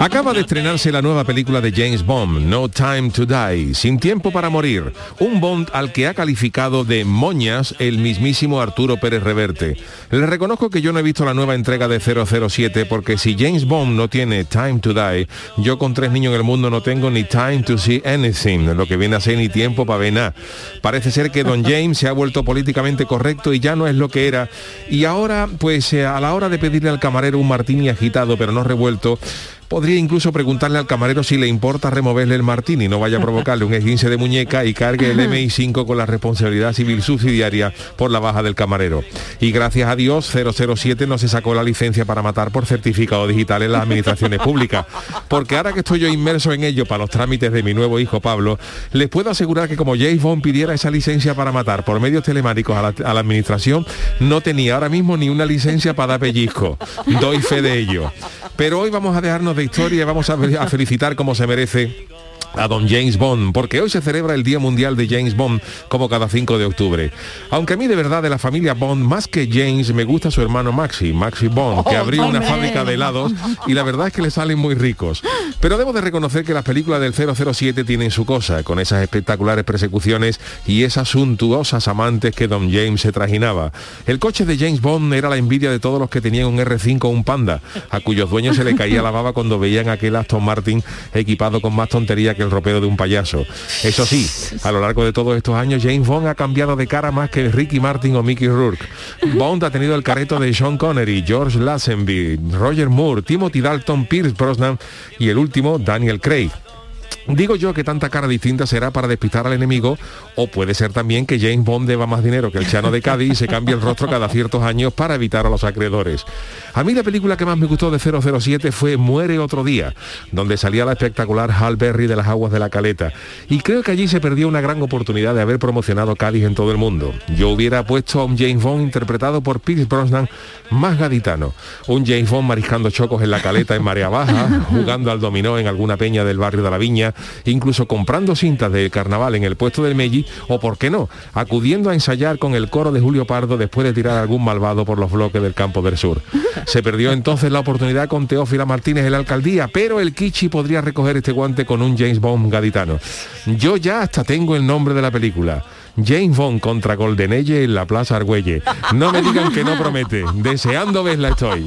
Acaba de estrenarse la nueva película de James Bond, No Time to Die, Sin Tiempo para Morir, un Bond al que ha calificado de moñas el mismísimo Arturo Pérez Reverte. Le reconozco que yo no he visto la nueva entrega de 007 porque si James Bond no tiene Time to Die, yo con tres niños en el mundo no tengo ni Time to See Anything, lo que viene a ser ni tiempo para ver nada. Parece ser que Don James se ha vuelto políticamente correcto y ya no es lo que era. Y ahora, pues eh, a la hora de pedirle al camarero un martini agitado pero no revuelto, Podría incluso preguntarle al camarero si le importa removerle el martini y no vaya a provocarle un esguince de muñeca y cargue el MI5 con la responsabilidad civil subsidiaria por la baja del camarero. Y gracias a Dios 007 no se sacó la licencia para matar por certificado digital en las administraciones públicas. Porque ahora que estoy yo inmerso en ello para los trámites de mi nuevo hijo Pablo, les puedo asegurar que como James Bond pidiera esa licencia para matar por medios telemáticos a la, a la administración, no tenía ahora mismo ni una licencia para dar pellizco. Doy fe de ello. Pero hoy vamos a dejarnos de historia y vamos a, felicitar como se merece a don James Bond, porque hoy se celebra el Día Mundial de James Bond, como cada 5 de octubre. Aunque a mí de verdad de la familia Bond, más que James, me gusta su hermano Maxi, Maxi Bond, que abrió una fábrica de helados y la verdad es que le salen muy ricos. Pero debo de reconocer que las películas del 007 tienen su cosa, con esas espectaculares persecuciones y esas suntuosas amantes que don James se trajinaba. El coche de James Bond era la envidia de todos los que tenían un R5 o un Panda, a cuyos dueños se le caía la baba cuando veían aquel Aston Martin equipado con más tontería que el ropero de un payaso. Eso sí, a lo largo de todos estos años, James Bond ha cambiado de cara más que Ricky Martin o Mickey Rourke. Bond ha tenido el careto de Sean Connery, George Lazenby, Roger Moore, Timothy Dalton, Pierce Brosnan y el último, Daniel Craig. Digo yo que tanta cara distinta será para despistar al enemigo o puede ser también que James Bond deba más dinero que el Chano de Cádiz y se cambie el rostro cada ciertos años para evitar a los acreedores. A mí la película que más me gustó de 007 fue Muere otro día, donde salía la espectacular Hal Berry de las aguas de la caleta. Y creo que allí se perdió una gran oportunidad de haber promocionado Cádiz en todo el mundo. Yo hubiera puesto a un James Bond interpretado por Pierce Brosnan más gaditano. Un James Bond mariscando chocos en la caleta en marea baja, jugando al dominó en alguna peña del barrio de la Viña, incluso comprando cintas de carnaval en el puesto del Melli o, por qué no, acudiendo a ensayar con el coro de Julio Pardo después de tirar algún malvado por los bloques del campo del sur. Se perdió entonces la oportunidad con Teófila Martínez en la alcaldía, pero el Kichi podría recoger este guante con un James Bond gaditano. Yo ya hasta tengo el nombre de la película. James Bond contra Goldenelle en la Plaza Argüelle. No me digan que no promete. Deseando verla estoy.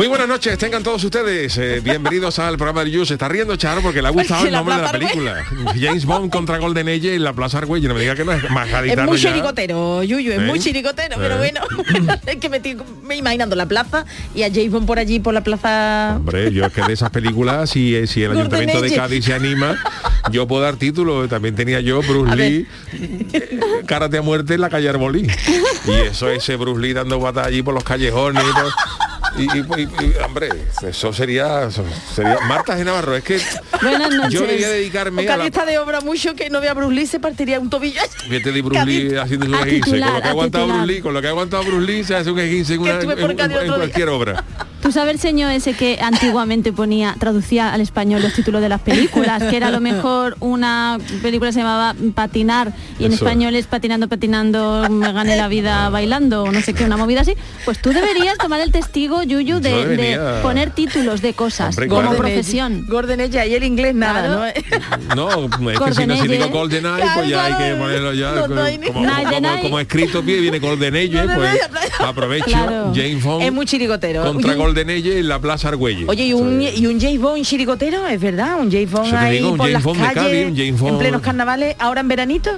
Muy buenas noches, tengan todos ustedes eh, bienvenidos al programa de You. Se está riendo Charo porque le ha gustado el la nombre de la película. James Bond contra Golden Age en la Plaza Argüelle. No me diga que no es más Es muy ya. chiricotero, Yuyu, es ¿Eh? muy chiricotero, pero ¿Eh? bueno, es que me estoy me imaginando la plaza y a James Bond por allí, por la plaza... Hombre, yo es que de esas películas, si, si el Golden Ayuntamiento de. Cádiz se anima, yo puedo dar título. También tenía yo Bruce A. Lee, Karate a muerte en la calle Arbolí. Y eso, ese Bruce Lee dando batas allí por los callejones y todo. Y, y- y- y, hombre, eso sería, eso sería... Marta G. Navarro, es que Buenas noches. yo debía dedicarme a la... de obra mucho que no vea a Bruce Lee, se partiría un tobillo. Fíjate de Bruce Lee Cádiz. haciendo su A esguince. Con lo que ha aguantado. Bruce Lee, con lo que ha aguantado Bruce Lee, se hace un esguince en, una, cualquier obra. Tú sabes el señor ese que antiguamente ponía, traducía al español los títulos de las películas, que era a lo mejor una película se llamaba Patinar y en Eso. español es Patinando, Patinando, me gané la vida bailando o no sé qué, una movida así. Pues tú deberías tomar el testigo, Yuyu, de, poner títulos de cosas Hombre, como claro. profesión. Gordon ella y el inglés nada, Claro. ¿no? No, es que si no si digo Age. Golden Eye, Claro, pues ya hay que ponerlo ya. No, como, ni- como, como- Night. como escrito viene Golden Age, pues aprovecho Claro. James Bond Es muy contra Oye, Golden Age en la Plaza Argüelle. Oye, y un, y un James Bond chiricotero, es verdad, un James Bond ahí digo, un por James las Bond de calles, Cádiz, un James en Bond- plenos carnavales, ahora en veranito.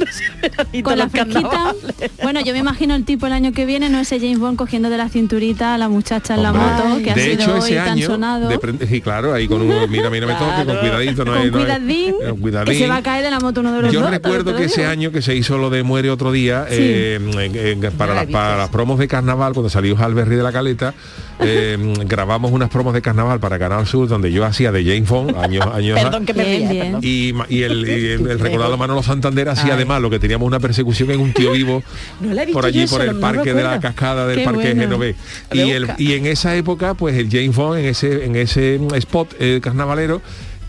con la fresquita. Bueno, yo me imagino el tipo el año que viene, no ese James Bond cogiendo de la cinturita a la muchacha en la Hombre, moto, que ha de sido hecho, hoy ese tan año, sonado. de sí, claro, ahí con un, mira, mira, me toque, con cuidadito, no con es, no es- cuidadín, eh, que cuidadín. se va a caer de la moto uno de los Yo dos, recuerdo que ese año que se hizo lo de Muere otro día, Sí. eh, en- en- para, la las, para las promos de carnaval, cuando salió Halberry de la Caleta, eh, grabamos unas promos de carnaval para Canal Sur, donde yo hacía de James Bond, años, años Perdón que me Bien, ría, bien. perdón. y, y el, y el- el recordado Manolo Santander hacía además lo que teníamos una persecución en un tío vivo No por allí yo por el no parque de la cascada del Qué parque bueno. Genové Voy a y, el, y en esa época pues el James Bond en ese en ese mm, spot eh, carnavalero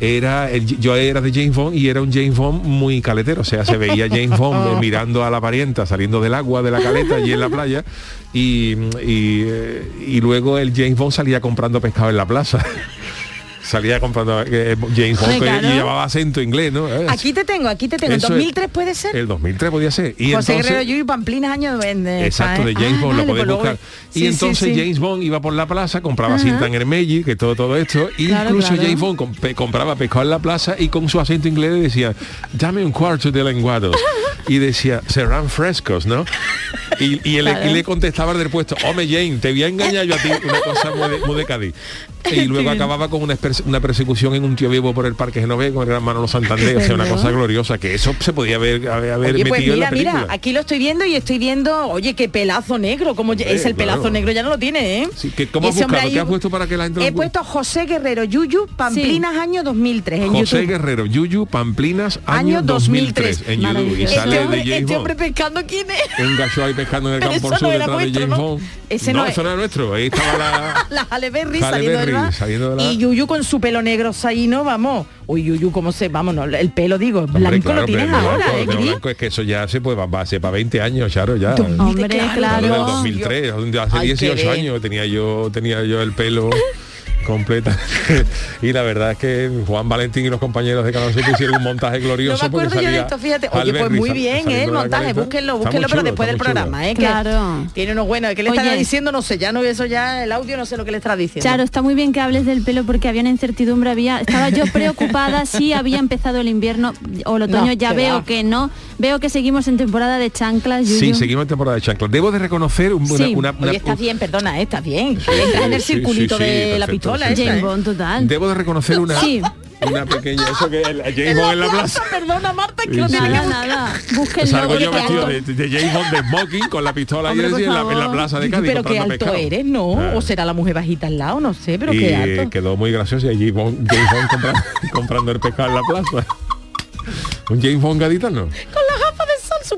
era el- yo era de James Bond y era un James Bond muy caletero, o sea, se veía James Bond eh, mirando a la parienta saliendo del agua de la caleta allí en la playa y, y, eh, y luego el James Bond salía comprando pescado en la plaza. salía comprando eh, James Bond claro. llevaba acento inglés, ¿no? Eh, Aquí te tengo, aquí te tengo. es- 2003 puede ser. El 2003 podía ser. Y José entonces, Guerrero Yuyu Pamplinas años de, Exacto, de Ah, James Bond, lo podéis pues luego- buscar. sí, y entonces sí. James Bond iba por la plaza, compraba cinta en Hermelli, que todo todo esto, y Claro, incluso claro. James Bond compraba pescado en la plaza y con su acento inglés decía, dame un cuarto de lenguados. y decía, serán frescos, ¿no? Y, y, Claro. y le contestaba del puesto, hombre Jane, te voy a engañar yo a ti, una cosa muy de, muy de Cádiz. Y luego acababa con una, una persecución en un tío vivo por el Parque Genové con el gran Manolo Santander, o sea, una cosa gloriosa, que eso se podía haber, haber, Oye, metido pues en la mira, película. mira, aquí lo estoy viendo y estoy viendo, oye, qué pelazo negro, como es el pelazo negro, ya no lo tiene, ¿eh? Sí, que ¿cómo has buscado? ahí- ¿Qué has puesto para que la gente He puesto José Guerrero Yuyu, Pamplinas, año 2003, en José YouTube. Guerrero, Yuyu, Pamplinas, año, Año 2003, 2003. en YouTube. Y sale Este de este Bond. hombre pescando, ¿quién es? Un gacho ahí pescando en el Pero campo eso sur no era detrás de vuestro, James ¿no? Bond. Ese no, no es. eso no era nuestro. Ahí estaba la... La Halle Berry Halle saliendo, de la- Y Yuyu con su pelo negro ahí, ¿no? Vamos. Uy, Yuyu, ¿cómo se...? Vamos, no, el pelo, digo, Hombre, blanco claro, lo tienes pero ahora, blanco, ¿eh, blanco es que eso ya se puede, va a ser para 20 años, Charo, ya. Hombre, Claro, claro. Hablo del 2003, donde hace Hay que 18 ver. años tenía yo tenía yo el pelo completa y la verdad es que Juan Valentín y los compañeros de Canal 7 hicieron un montaje No glorioso me porque acuerdo yo de salía esto, fíjate. Oye, pues muy sal- bien, ¿eh? El montaje, búsquenlo, búsquenlo, pero después del programa, ¿eh? Que Claro. Tiene unos buenos. ¿Qué le estará diciendo? No sé, ya no eso ya, el audio no sé lo que le estará diciendo. Claro, está muy bien que hables del pelo porque había una incertidumbre, había, estaba yo preocupada si había empezado el invierno o el otoño, No, ya que veo va. que no, veo que seguimos en temporada de chanclas, Sí, seguimos en temporada de chanclas. Debo de reconocer un- una, Sí. una- una- Oye, estás bien, perdona, ¿eh? estás bien. Estás en el circulito sí, sí, de la pistola sí, esta, James ¿eh? Bond total. debo de reconocer una Sí. una pequeña eso que el James Bond en la plaza Perdona, Marta, que Sí, lo sí. Nada, nada. Búsquenlo. Salgo yo vestido de, de James Bond de smoking con la pistola y Hombre, por en la, en la plaza de Cádiz Pero qué alto pescado. eres, ¿no? Ah. O será la mujer bajita al lado, no sé, pero y qué alto. quedó muy gracioso y James Bond, James Bond comprando, comprando el pescado en la plaza. Un James Bond gaditano. Con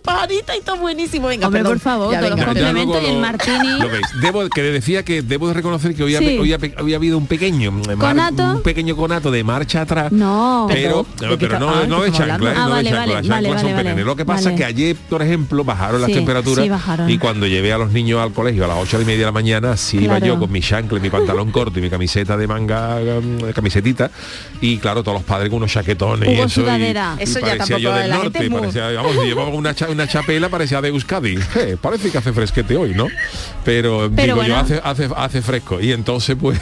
pajarita y todo buenísimo. Venga, Hombre, perdón. por favor, Ya, todos venga, los complementos y el lo- martini. Lo veis. Debo, que decía que debo de reconocer que hoy, Sí. había, hoy había- había habido un pequeño mar- ¿Conato? un pequeño conato de marcha atrás. No. Pero, Pero, no, ¿de qué pero está- no, ah, no ¿qué de estamos chancla? ¿eh? Ah, no vale, de chancla, vale, las chanclas vale, son vale, pequeñas. Lo que pasa es que ayer, por ejemplo, bajaron las Sí, temperaturas sí, bajaron. y cuando llevé a los niños al colegio a las 8 y media de la mañana, sí iba yo con mi chancla, y mi pantalón corto y mi camiseta de manga, um, camisetita, y claro, todos los padres con unos chaquetones y eso. y- Eso ya parecía yo tampoco del la norte, gente parecía, vamos, llevaba una, una chapela, parecía de Euskadi. Eh, parece que hace fresquete hoy, ¿no? Pero, Pero digo yo, hace, hace, hace fresco. Y entonces pues.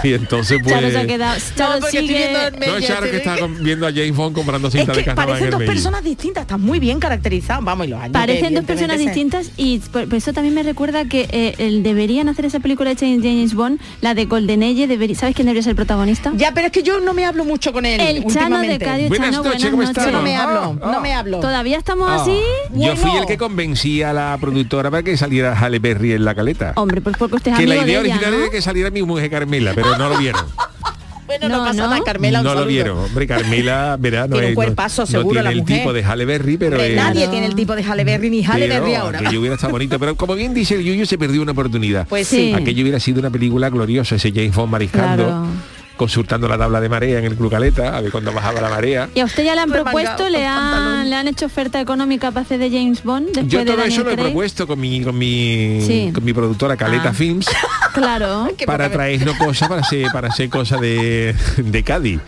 y entonces pues. Charo se ha quedado. Charo sigue- No, Charo que está viendo a James Bond comprando Es cinta de que carnaval en parecen dos personas distintas, están muy bien caracterizadas. Vamos, y los años. Parecen dos personas distintas y por, por eso también me recuerda que eh, el- deberían hacer esa película hecha en James Bond, la de Golden Age, debería, ¿sabes quién debería ser el protagonista? Ya, pero es que yo no me hablo mucho con él. el Chano de. Cádiz, Buenas Chano, noches, buenas ¿cómo noches. no me Ah, hablo, ah. no me hablo. Todavía estamos Ah. así. Yo fui el que convencí a la productora para que saliera Halle Berry en la caleta. Hombre, pues porque usted es que la amigo idea de ella, original ¿no? era que saliera mi mujer Carmela, pero no lo vieron. Bueno, no, No, pasa nada, Carmela, un no lo vieron. Hombre, Carmela, verá, no, Tiene un es- no- cuerpazo, no seguro, tiene la el mujer. tipo de Halle Berry, pero Hombre, es- nadie tiene el tipo de Halle Berry ni Halle pero Berry ahora. aquello hubiera estado bonito. Pero como bien dice el Yuyu, se perdió una oportunidad. Pues Sí. sí. Aquello hubiera sido una película gloriosa, ese James Bond mariscando, Claro. Consultando la tabla de marea en el Club Caleta, a ver cuándo bajaba la marea. Y a usted ya le han propuesto, le han, le han hecho oferta económica para hacer de James Bond después Yo de todo Daniel eso lo he Craig? propuesto con mi con mi Sí. con mi productora Caleta Ah. Films Claro. Para traernos cosas para hacer para hacer cosas de, de Cádiz.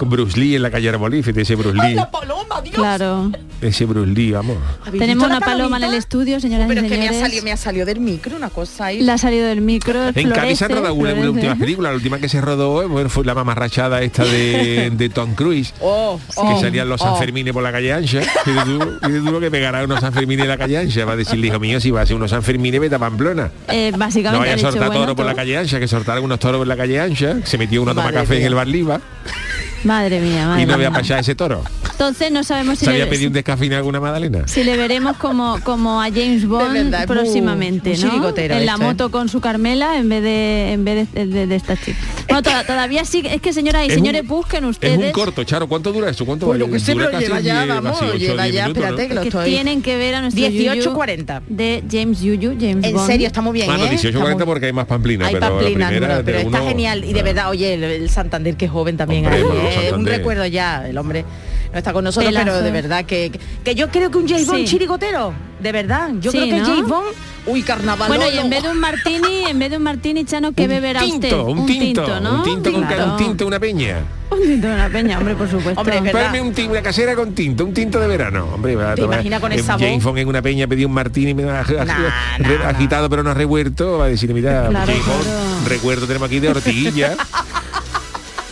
Con Bruce Lee en la calle Arbolí, ese Bruce ¡Ay, Lee. la paloma, Dios! Claro. Ese Bruce Lee, vamos. ¿Habéis Tenemos la una paloma en el estudio, señoras Pero y es que me ha, señores. salido, me ha salido del micro una cosa ahí. Le ha salido del micro. En Cádiz se ha florece, rodado una, una florece. última película, la última que se rodó bueno, fue la mamarrachada esta de, de Tom Cruise. Oh, que oh, salían los oh. Sanfermines por la calle Ancha. Y tú, y tú lo que pegará unos Sanfermines en la calle Ancha. Va a decirle, hijo mío, si va a ser unos Sanfermines, vete a Pamplona. Eh, básicamente No vaya a soltar bueno, toro por la calle Ancha, que soltaron unos toros por la calle Ancha. Se metió uno a tomar café en el bar Liva Madre mía, madre y no había pasado ese toro. Entonces no sabemos si Se había le, pedido un descafeinado alguna magdalena. si le veremos como, como a James Bond verdad, es muy- próximamente, muy ¿no? En la esto, ¿eh? moto con su Carmela en vez de en vez de, de- de esta chica. Bueno, to- todavía sí, es que señoras y Es un- señores, busquen Es ustedes un corto, Charo. ¿Cuánto dura eso? ¿Cuánto Pues vale? lo que sé, Dura pero casi lleva ya, 10, vamos, lleva 10 ya, minutos, ¿no? espérate, que lo que estoy... tienen que ver a nuestro 18.40. Yuyu de James Yuyu, James En Bond. serio, está muy bien, Bueno, ¿eh? 18.40 Está muy- porque hay más pamplina, Hay pero la primera está uno- genial. Y de verdad, oye, el, el Santander, que joven también. Hombre, ahí, Manolo ¿eh? un recuerdo ya, el hombre no está con nosotros, Pelazo. pero de verdad que, que yo creo que un James Bond Sí. chirigotero, de verdad. Yo Sí, creo que ¿no? James Bond, uy, carnaval. Bueno, y en vez de un martini, en vez de un martini, Chano, ¿qué un beberá tinto, usted? Un tinto, ¿no? un tinto con Claro. un tinto, una peña. Un tinto de una peña, hombre, por supuesto. Hombre, un tinto, una casera con tinto, un tinto de verano. Hombre, va a ¿Te tomar- imaginas con esa voz? James Bond en una peña pedí un martini me ha- ha- Nah, nah, agitado pero no revuelto. Va a decir, mira, Claro, James Bond, claro. recuerdo tenemos aquí de ortiguilla.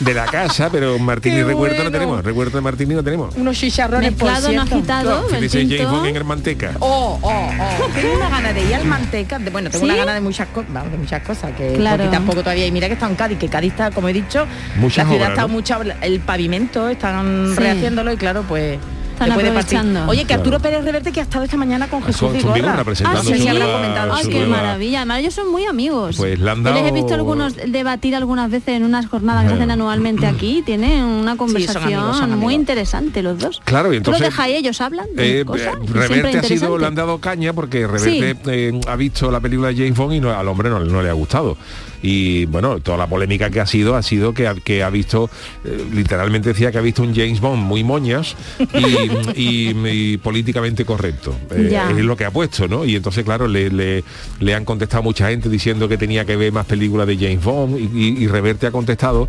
de la casa, pero martini recuerdo no bueno. tenemos. Recuerdo de martini no tenemos. Unos chicharrones por Mezclado, no cierto. agitado, el dice James. Bond en el manteca. Oh, oh, oh. Tengo una gana de ir al manteca. de- bueno, tengo ¿Sí? una gana de muchas cosas, vamos, de muchas cosas que Claro. tampoco todavía. Y mira que está en Cádiz, que Cádiz está, como he dicho, Muchas la ciudad obras, está ¿no? mucha el pavimento, están Sí. rehaciéndolo y claro, pues Están aprovechando. Oye, que. Arturo Pérez Reverte que ha estado esta mañana con Jesús con- con Vigorra. Ah, sí. habrá comentado Ay, qué maravilla. Además, ellos son muy amigos. Pues le han Yo les he visto algunos debatir algunas veces en unas jornadas que hacen anualmente aquí. Tienen una conversación amigos, son amigos. muy interesante los dos. Claro, y ¿Tú entonces- los dejas y ellos hablan de Eh, cosas? eh, Reverte ha sido, le han dado caña porque Reverte eh, ha visto la película de James Bond y no- al hombre no, no le ha gustado. Y bueno, toda la polémica que ha sido ha sido que ha, que ha visto, eh, literalmente decía que ha visto un James Bond muy moñas y, y- y políticamente correcto. Eh, es lo que ha puesto, ¿no? Y entonces, claro, le, le- le han contestado mucha gente diciendo que tenía que ver más películas de James Bond y, y- y Reverte ha contestado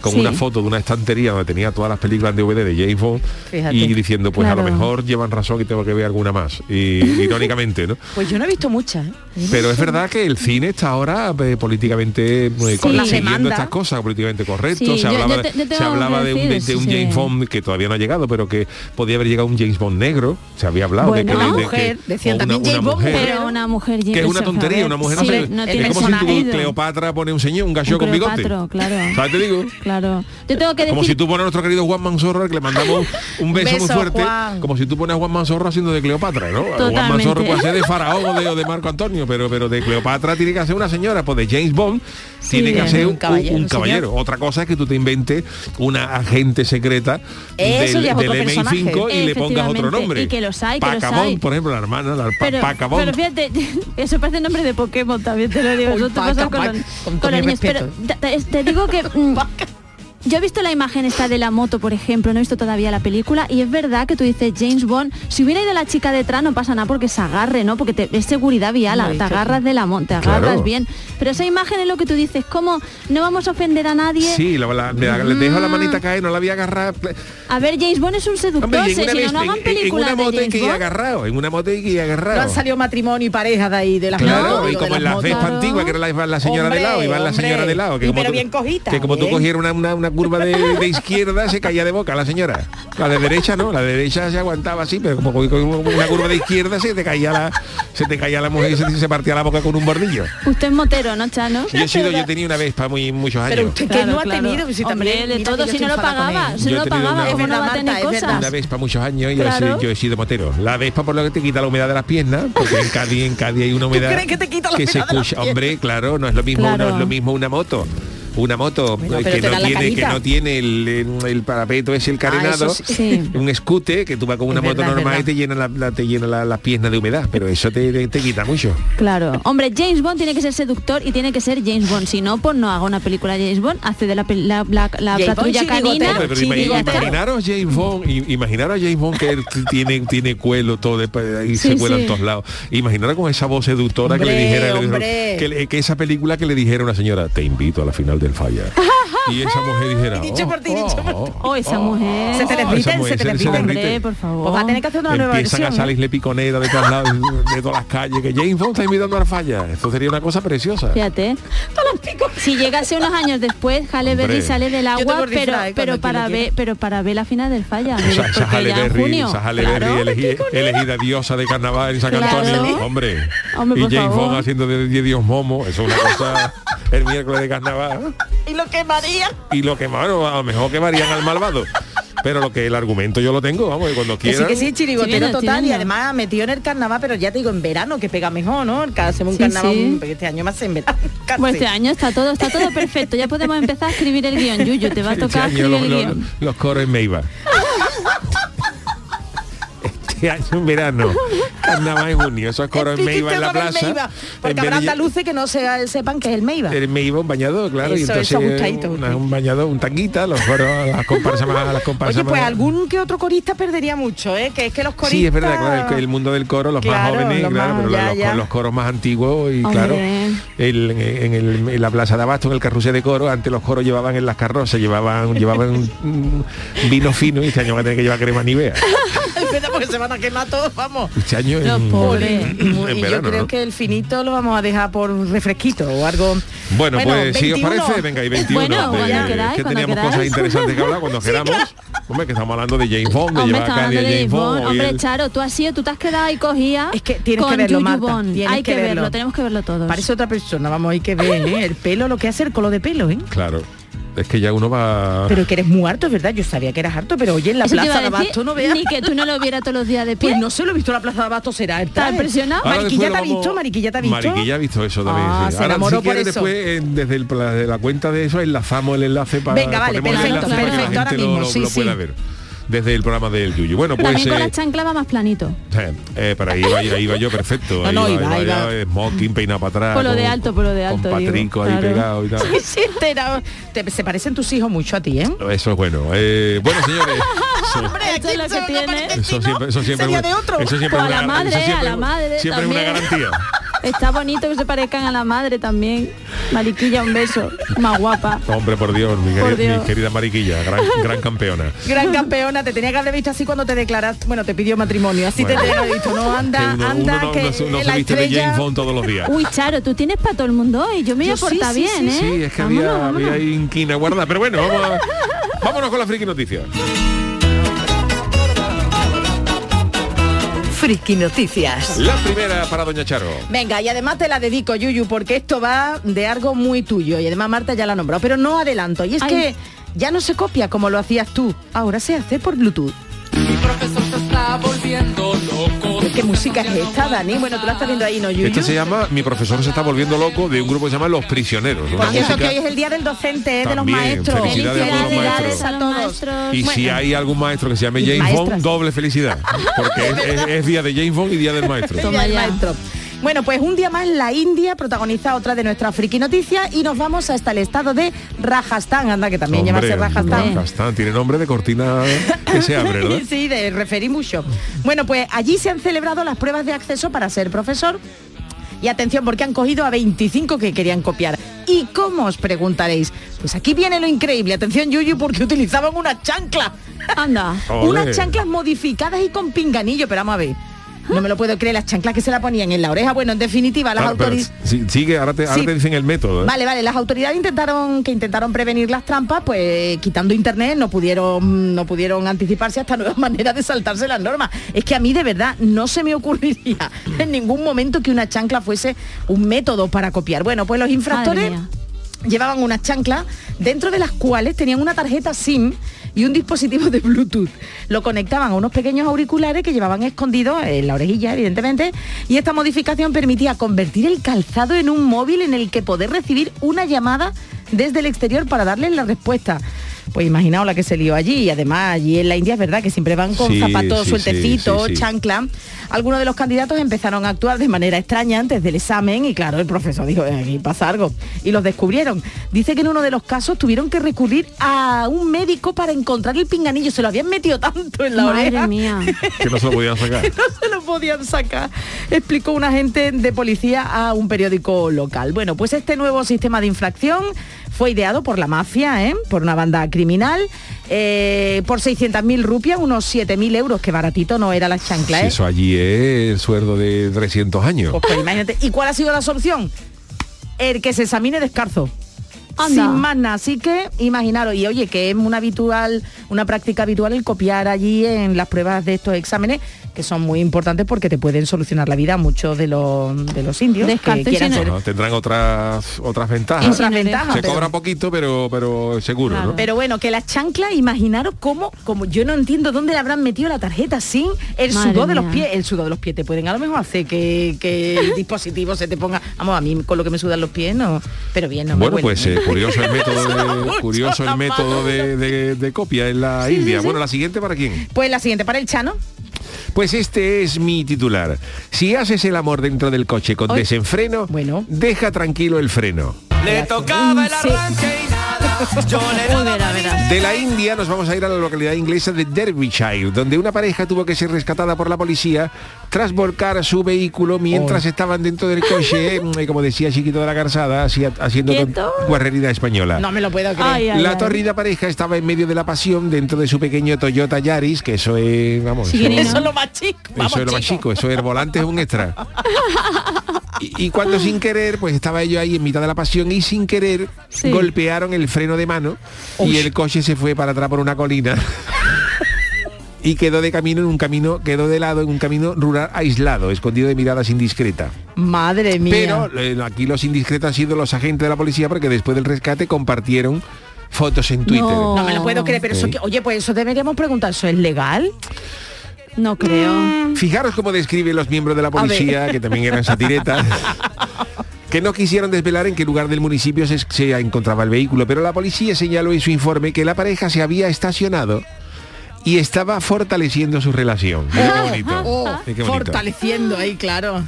con Sí. una foto de una estantería donde tenía todas las películas de DVD de James Bond Fíjate. y diciendo pues a lo mejor llevan razón y tengo que ver alguna más y irónicamente no Pues yo no he visto muchas. ¿eh? pero es verdad que el cine está ahora eh, políticamente eh, demanda. estas cosas políticamente correcto Sí, se yo- hablaba, yo te- de- yo se hablaba de un, de- de un sí. James Bond que todavía no ha llegado pero que podía haber llegado un James Bond negro se había hablado Bueno. de que Una de que- mujer, decían también James Bond, mujer. Pero una mujer que es una tontería, una mujer sí, no, no es tiene como si tú Cleopatra pone un señor, un gallo con bigote. Claro. ¿Sabes te digo? Claro. Yo tengo que Como decir si tú pones a nuestro querido Juan Manzorro, que le mandamos un beso, muy fuerte, Juan. como si tú pones a Juan Manzorro haciendo de Cleopatra, ¿no? Juan Totalmente. Manzorro puede ser de Faraón o de, o de Marco Antonio, pero, pero de Cleopatra tiene que ser una señora, pues de James Bond tiene que ser Un un, caballero, un señor. caballero. Otra cosa es que tú te inventes una agente secreta Eso del, ya es otro del MI5 y le pongas otro nombre. y que los hay, que los Pacabón, hay. por ejemplo, la hermana, la pa- pero, Pacabón. pero fíjate, eso parece nombre de Pokémon también, te lo digo. Uy, Eso te paca, pasa con, paca, los- con con todo los mi niños. Pero te, te digo que... mm, Yo he visto la imagen esta de la moto, por ejemplo, no he visto todavía la película y es verdad que tú dices James Bond, si hubiera ido la chica detrás no pasa nada porque se agarre, ¿no? Porque te, es seguridad vial, te agarras de la moto, te Claro. agarras bien. Pero esa imagen es lo que tú dices, como no vamos a ofender a nadie. Sí, la- la- le, le dejo la manita caer, no la voy a agarrar. A ver, James Bond es un seductor, Hombre, y si una, no, vez- no hagan en- en películas una de moto James que ir Bond. agarrado, en una moto hay que ir agarrado. No han salido matrimonio y pareja de ahí de las Claro, motos, y como en motos. Vespa Claro. antiguas, que era la, la señora Hombre, de lado, iba la hombre. señora de lado. Que Y como pero tú, bien cogita, Que como tú cogieras una, una, una curva de, de izquierda, se caía de boca la señora. La de derecha no, la de derecha se aguantaba así, pero como una curva de izquierda se te caía la, se te caía la mujer y se, se partía la boca con un bordillo. Usted es motero, ¿no, Chano? Yo he sido, yo tenía una Vespa muy muchos años. Pero usted que Claro, no ha claro. tenido, si Hombre, también de todo, si no lo pagaba, si Yo no he lo tenido pagaba, una- ¿cómo Es no va a verdad, tener cosas? Una Vespa muchos años y yo, he Claro. sido, yo he sido motero. La Vespa por lo que te quita la humedad de las piernas, porque en Cádiz, en Cádiz hay una humedad crees que te quita la que se escucha. Hombre, claro, no es lo mismo, Claro. no es lo mismo una moto. Una moto Bueno, que, no tiene, que no tiene el, el parapeto ese el carenado, sí. Sí. un escute que tú vas con una Es moto verdad, es normal y te llena, la, la- te llena la- las piernas de humedad, pero eso te, te- te quita mucho. Claro. Hombre, James Bond tiene que ser seductor y tiene que ser James Bond. Si no, pues no haga una película de James Bond, hace de la, la, patrulla canina. Hombre, pero imaginaros James Bond, imaginaros a James Bond que tiene, tiene cuelo todo de, y Sí, se cuela sí. en todos lados. Imaginaros con esa voz seductora que le dijera que, le- que esa película que le dijera a una señora, te invito a la final del falla. y esa mujer dijera, Dicho por ti, dicho por ti. Oh, esa mujer. Se te mujer se te. Hombre, por favor. Pues va a tener que hacer una nueva Empiezan versión. a ¿eh? salirle piconera de todos lados, de todas las calles, que James Bond está invitando a la falla. Eso sería una cosa preciosa. Fíjate. Si llegase unos años después, Halle Berry sale del agua, pero, ¿eh? pero para ver, pero para ver la final del falla. Esa, Halle Berry, esa Halle elegida diosa de carnaval en San. Antonio, hombre. Y James. Bond haciendo de, Dios Momo, eso es una cosa el miércoles de carnaval. Y lo que Y lo que bueno, a lo mejor quemarían al malvado. Pero lo que el argumento yo lo tengo, vamos, que cuando Que sí, quieran. que sí, chirigotero total y además metido en el carnaval, pero ya te digo, en verano, que pega mejor, ¿no? El ca- Hacemos un Sí, carnaval, sí. un- este año más en verano. casi. Pues este año está todo, está todo perfecto. Ya podemos empezar a escribir el guion. Yuyu, te va a Este tocar año escribir los, el los- guion. los coros en Meiba. Este año en verano, carnaval en junio, esos coros en Explique Meiba en la plaza. En porque habrá andaluces que no se, sepan que es el Meiba. El Meiba, un bañador, claro, y Eso, entonces eso, ajustadito, una- un bañador, un tanguita, los coros, las comparsas más, las comparsas Oye, pues más- algún que otro corista perdería mucho, ¿eh? Que es que los coristas... Sí, es verdad, claro, el, el mundo del coro, los Claro, más jóvenes, los claro, más- pero ya, los, ya. los coros más antiguos y Hombre. claro, el- en, el- en la plaza de Abasto, en el carrusel de coro, antes los coros llevaban en las carrozas, llevaban, llevaban vino fino y este año van a tener que llevar crema Nivea. Porque se van a quemar todos, vamos. Este año Los en- pobres. en y yo verano, creo ¿no? que el finito lo vamos a dejar por refresquito o algo. Bueno, pues si os 21. parece, venga, y 21. Bueno, de- cuando queráis, que cuando teníamos queráis. cosas interesantes que hablar cuando queramos. Hombre, que estamos hablando de James Bond, de Hombre, llevar día hablando de James Bond. Hombre, el- Charo, tú has sido, tú te has quedado ahí cogida Es que tienes con que verlo, Marta, Bond. tienes Hay que que, verlo. verlo, tenemos que verlo todos. Parece otra persona, vamos, hay que ver, ¿eh? El pelo, lo que hace el color de pelo, ¿eh? Claro, es que ya uno va... Pero que eres muy harto, es verdad. Yo sabía que eras harto, pero oye, en la plaza de Abasto no veas. Ni que tú no lo vieras todos los días de pie. Pues no se lo he visto en la plaza de Abasto, será. ¿Estás impresionado? Mariquilla te ha visto, Mariquilla te ha visto. Mariquilla ha visto eso también. Ah, sí. se Ahora, enamoró si por quieres, eso. después, en- desde el pla- de la cuenta de eso, enlazamos el enlace para Venga, vale, perfecto, enlace para que perfecto, la ahora mismo, lo, sí, lo pueda sí. ver desde el programa del Yuyu. Bueno, pues También con eh, la chancla va más planito. eh, eh, para ahí iba, ahí iba yo perfecto. No, ahí no, iba, iba, iba, iba. smoking, peinado para atrás. Por lo de alto, por lo de alto, Con digo, Patrico ahí claro. pegado y tal. Sí, sí, entera. Te- se parecen tus hijos mucho a ti, ¿eh? Eso es bueno. Eh, bueno, señores. eso- Hombre, Eso es lo ¿quién que tiene. Eso siempre, siempre, de una- otro. eso siempre es a la una, madre, a la madre siempre es una garantía. Está bonito que se parezcan a la madre también. Mariquilla, un beso. Más guapa. Hombre, por Dios, mi, Por querida Mariquilla, gran, gran campeona. Gran campeona, te tenía que haber visto así cuando te declaraste, bueno, te pidió matrimonio, así Bueno. te tenía visto, no anda, Que uno, anda, uno no, que no se- no se viste de estrella... James Bond todos los días. Uy, Charo, tú tienes para todo el mundo hoy. Yo me voy a sí, portar sí, bien, sí, ¿eh? Sí, es que Vámonos, había, vámonos. había inquina guardada. Pero bueno, vamos a- vámonos con la friki noticia. Friki Noticias. La primera para Doña Charo. Venga, y además te la dedico, Yuyu, porque esto va de algo muy tuyo. Y además Marta ya la nombró, pero no adelanto. Y es Ay. que ya no se copia como lo hacías tú. Ahora se hace por Bluetooth. Mi profesor se está volviendo loco. ¿Qué música es esta, Dani? Bueno, tú la estás viendo ahí, ¿no, Yuyu? Este se llama Mi profesor se está volviendo loco de un grupo que se llama Los Prisioneros. Por cierto, que hoy es el día del docente, eh, de los maestros. felicidades a todos los Felicidades maestros. a todos. Y si hay algún maestro que se llame James. Bond, doble felicidad. Porque es, es- es día de James Bond y día del maestro. Toma ya. maestro. Bueno, pues un día más la India protagoniza otra de nuestras friki noticias y nos vamos hasta el estado de Rajasthan, anda que también llamarse Rajasthan. Rajasthan, Tiene nombre de cortina que se abre, ¿verdad? sí, de referí mucho. Bueno, pues allí se han celebrado las pruebas de acceso para ser profesor. Y atención, porque han cogido a 25 que querían copiar. ¿Y cómo os preguntaréis? Pues aquí viene lo increíble. Atención, Yuyu, porque utilizaban una chancla. Anda. Unas chanclas modificadas y con pinganillo, pero vamos a ver. No me lo puedo creer, las chanclas que se la ponían en la oreja. Bueno, en definitiva, las Ah, autoridades... si- sigue, ahora te, ahora Sí. te dicen el método. ¿eh? Vale, vale, las autoridades intentaron que intentaron prevenir las trampas, pues quitando internet no pudieron no pudieron anticiparse hasta nuevas maneras de saltarse las normas. Es que a mí de verdad no se me ocurriría en ningún momento que una chancla fuese un método para copiar. Bueno, pues los infractores llevaban unas chanclas dentro de las cuales tenían una tarjeta SIM y un dispositivo de Bluetooth. Lo conectaban a unos pequeños auriculares que llevaban escondidos en la orejilla, evidentemente, y esta modificación permitía convertir el calzado en un móvil en el que poder recibir una llamada desde el exterior para darles la respuesta. Pues imaginaos la que se lió allí y además allí en la India es verdad que siempre van con Sí, zapatos sí, sueltecitos, sí, sí, sí. chancla. Algunos de los candidatos empezaron a actuar de manera extraña antes del examen y claro, el profesor dijo, "Eh, aquí pasa algo. Y los descubrieron. Dice que en uno de los casos tuvieron que recurrir a un médico para encontrar el pinganillo. Se lo habían metido tanto en la Madre oreja. mía. Que no se lo podían sacar. No se lo podían sacar, explicó un agente de policía a un periódico local. Bueno, pues este nuevo sistema de infracción Fue ideado por la mafia, ¿eh? por una banda criminal, eh, por 600.000 rupias, unos 7.000 euros, que baratito no era la chancla, ¿eh? eso allí es el sueldo de 300 años. Pues, pues, imagínate. ¿Y cuál ha sido la solución? El que se examine descalzo. Anda. Sin más nada, así que imaginaros, y oye, que es una habitual, una práctica habitual el copiar allí en las pruebas de estos exámenes, que son muy importantes porque te pueden solucionar la vida a muchos de los, de los indios que quieran sin- ser Bueno, tendrán otras otras ventajas. otras ventajas. Se pero- cobra poquito, pero pero seguro, Claro. ¿no? Pero bueno, que las chanclas, imaginaros cómo, como yo no entiendo dónde le habrán metido la tarjeta sin el Madre sudor de los pies. El sudor de los pies te pueden a lo mejor hacer que, que el dispositivo se te ponga. Vamos, a mí con lo que me sudan los pies, no. Pero bien, no me bueno, pues eh, curioso el método de, curioso el método de, de- de copia en la India. Bueno, la siguiente para quién? Pues la siguiente para el Chano. Pues este es mi titular. Si haces el amor dentro del coche con desenfreno, Bueno. deja tranquilo el freno. Le tocaba el Sí. arranque De la India nos vamos a ir a la localidad inglesa de Derbyshire, donde una pareja tuvo que ser rescatada por la policía tras volcar su vehículo mientras estaban dentro del coche, eh, como decía Chiquito de la Garzada, haciendo guarrería española. No me lo puedo creer. Ay, ay, La torrida pareja estaba en medio de la pasión dentro de su pequeño Toyota Yaris, que eso es, vamos, Sí, eso- es lo más chico. Vamos, eso es lo más chico, eso el volante es un extra. Y, y cuando sin querer, pues estaba ellos ahí en mitad de la pasión y sin querer Sí. golpearon el freno de mano y el coche se fue para atrás por una colina. Y quedó de camino en un camino, quedó de lado en un camino rural aislado, escondido de miradas indiscretas. Madre mía. Pero eh, aquí los indiscretos han sido los agentes de la policía porque después del rescate compartieron fotos en Twitter. No. no me lo puedo creer, pero eso que, oye, pues eso deberíamos preguntar, ¿eso es legal? No creo. Fijaros cómo describen los miembros de la policía, que también eran satiretas, que no quisieron desvelar en qué lugar del municipio se, se encontraba el vehículo, pero la policía señaló en su informe que la pareja se había estacionado y estaba fortaleciendo su relación. Mira qué bonito. Oh, Mira qué bonito. fortaleciendo ahí, claro.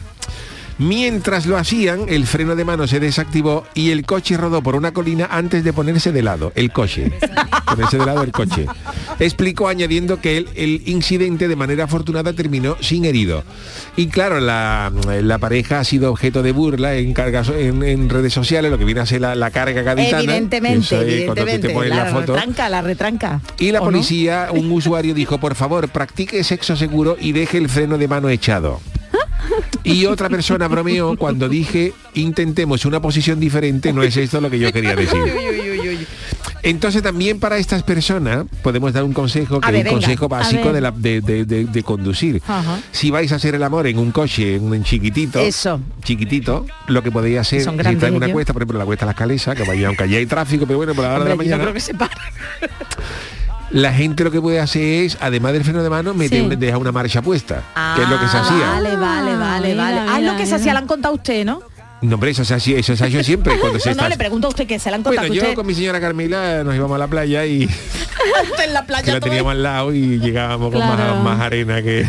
Mientras lo hacían, el freno de mano se desactivó y el coche rodó por una colina antes de ponerse de lado, el coche. ponerse de lado el coche. Explicó añadiendo que el, el incidente de manera afortunada terminó sin herido. Y claro, la, la pareja ha sido objeto de burla en, cargas, en, en redes sociales, lo que viene a ser la, la carga gaditana. Evidentemente, Eso te evidentemente. pones La, la foto. retranca, la retranca. Y la policía, un usuario dijo, por favor, practique sexo seguro y deje el freno de mano echado. Y otra persona bromeó cuando dije, intentemos una posición diferente, no es esto lo que yo quería decir. Entonces también para estas personas podemos dar un consejo, que es un venga. consejo básico de, la- de- de- de- de conducir. Ajá. Si vais a hacer el amor en un coche, en un chiquitito, Eso. chiquitito, lo que podéis hacer, Son si estáis en una cuesta, por ejemplo, la cuesta de las calesas, que vaya, aunque allí hay tráfico, pero bueno, por la hora de la yo mañana. creo que se para. La gente lo que puede hacer es, además del freno de mano, meter Sí. una- marcha puesta, que es lo que se Ah, hacía. Vale, vale, vale, Mira, vale. Ah, es lo que se hacía, le han contado a usted, ¿no? No, hombre, eso se hacía, eso se ha hecho siempre cuando se No, está... no, le pregunto a usted que se le han contado Bueno, yo usted con mi señora Carmela nos íbamos a la playa y en la playa que la todo teníamos al lado y llegábamos con más, más arena que,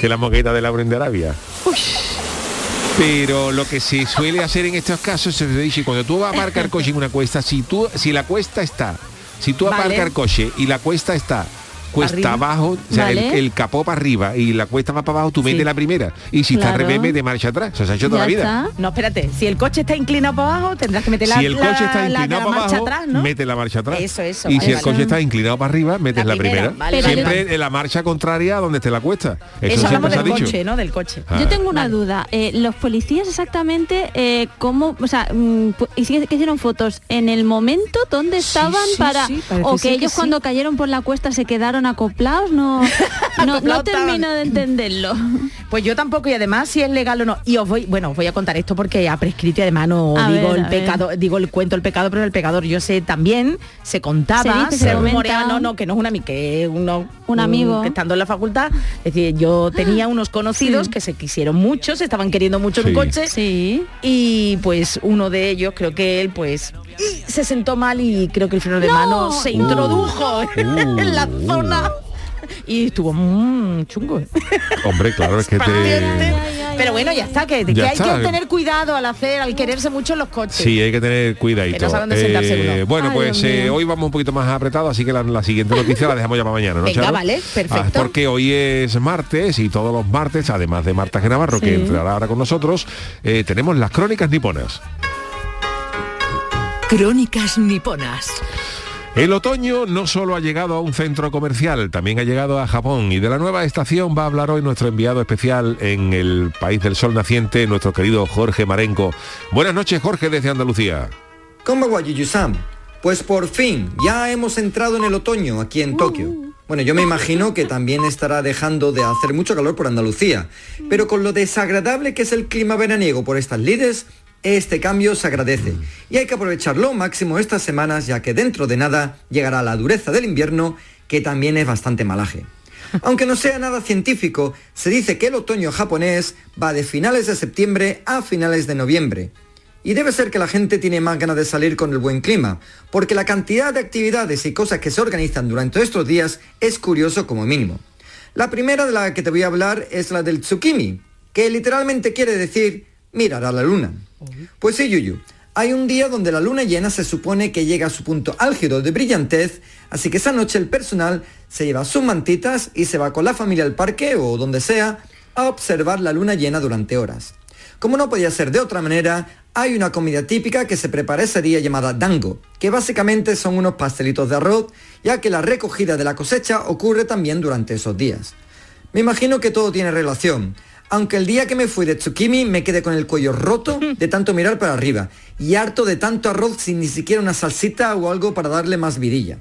que la moqueta de la de Arabia. Pero lo que se suele hacer en estos casos se dice cuando tú vas a aparcar coche en una cuesta, si tú, si la cuesta está, si tú Vale. aparcar coche y la cuesta está cuesta Arriba. abajo, o sea, el, Vale. el capó para arriba y la cuesta va para abajo, tú Sí. metes la primera. Y si está revés, mete marcha atrás. Eso se ha hecho toda Ya la vida. está. No, espérate, si el coche está inclinado para abajo, tendrás que meter la, si el coche la- está la- inclinado la para marcha abajo, atrás, ¿no? mete la marcha atrás. Eso, eso, Y vale, si el coche está inclinado para arriba, metes la, La primera. vale, siempre vale. en la marcha contraria a donde esté la cuesta. Eso, Eso hablamos del dicho. coche, ¿no? Del coche. Ah. Yo tengo una Vale. duda. Eh, los policías exactamente eh, cómo, o sea, mm, que hicieron fotos en el momento donde estaban sí, para sí, o que ellos cuando cayeron por la cuesta se quedaron acoplados, no, no, no termino de entenderlo. Pues yo tampoco, y además si es legal o no. Y os voy, bueno, os voy a contar esto porque ha prescrito y además no A digo ver, el ver. pecado, digo el cuento el pecado, pero el pecador yo sé también, se contaba, Se dice, se, se rumorea, comenta. no, no, que no es un amigo, que es uno, Un amigo. que estando en la facultad, es decir, yo tenía unos conocidos Sí. que se quisieron mucho, se estaban queriendo mucho en un Sí. coche. Sí. Y pues uno de ellos, creo que él, pues se sentó mal y creo que el freno de mano se introdujo en la Uh. Y estuvo mm, chungo. Hombre, claro, es que te... Pero bueno, ya está, que, que Ya hay está. que tener cuidado al hacer, al quererse mucho en los coches. Sí, hay que tener cuidadito. Que no saben dónde sentarse uno. bueno, Ay, pues eh, hoy vamos un poquito más apretados, así que la, la siguiente noticia la dejamos ya para mañana, ¿no? Venga, Charo? vale, perfecto. Ah, porque hoy es martes y todos los martes, además de Marta G. Navarro, que Sí. entrará ahora con nosotros, eh, tenemos las crónicas niponas. Crónicas niponas. El otoño no solo ha llegado a un centro comercial, también ha llegado a Japón y de la nueva estación va a hablar hoy nuestro enviado especial en el país del sol naciente, nuestro querido Jorge Marenco. Buenas noches Jorge desde Andalucía. ¿Cómo? Pues por fin, ya hemos entrado en el otoño aquí en Tokio. Bueno, yo me imagino que también estará dejando de hacer mucho calor por Andalucía, pero con lo desagradable que es el clima veraniego por estas lides, este cambio se agradece y hay que aprovecharlo máximo estas semanas ya que dentro de nada llegará la dureza del invierno que también es bastante malaje. Aunque no sea nada científico, se dice que el otoño japonés va de finales de septiembre a finales de noviembre. Y debe ser que la gente tiene más ganas de salir con el buen clima, porque la cantidad de actividades y cosas que se organizan durante estos días es curioso como mínimo. La primera de la que te voy a hablar es la del tsukimi, que literalmente quiere decir mirar a la luna. Pues sí, Yuyu. Hay un día donde la luna llena se supone que llega a su punto álgido de brillantez, así que esa noche el personal se lleva sus mantitas y se va con la familia al parque o donde sea a observar la luna llena durante horas. Como no podía ser de otra manera, hay una comida típica que se prepara ese día llamada dango, que básicamente son unos pastelitos de arroz, ya que la recogida de la cosecha ocurre también durante esos días. Me imagino que todo tiene relación, aunque el día que me fui de Tsukimi me quedé con el cuello roto de tanto mirar para arriba y harto de tanto arroz sin ni siquiera una salsita o algo para darle más vidilla.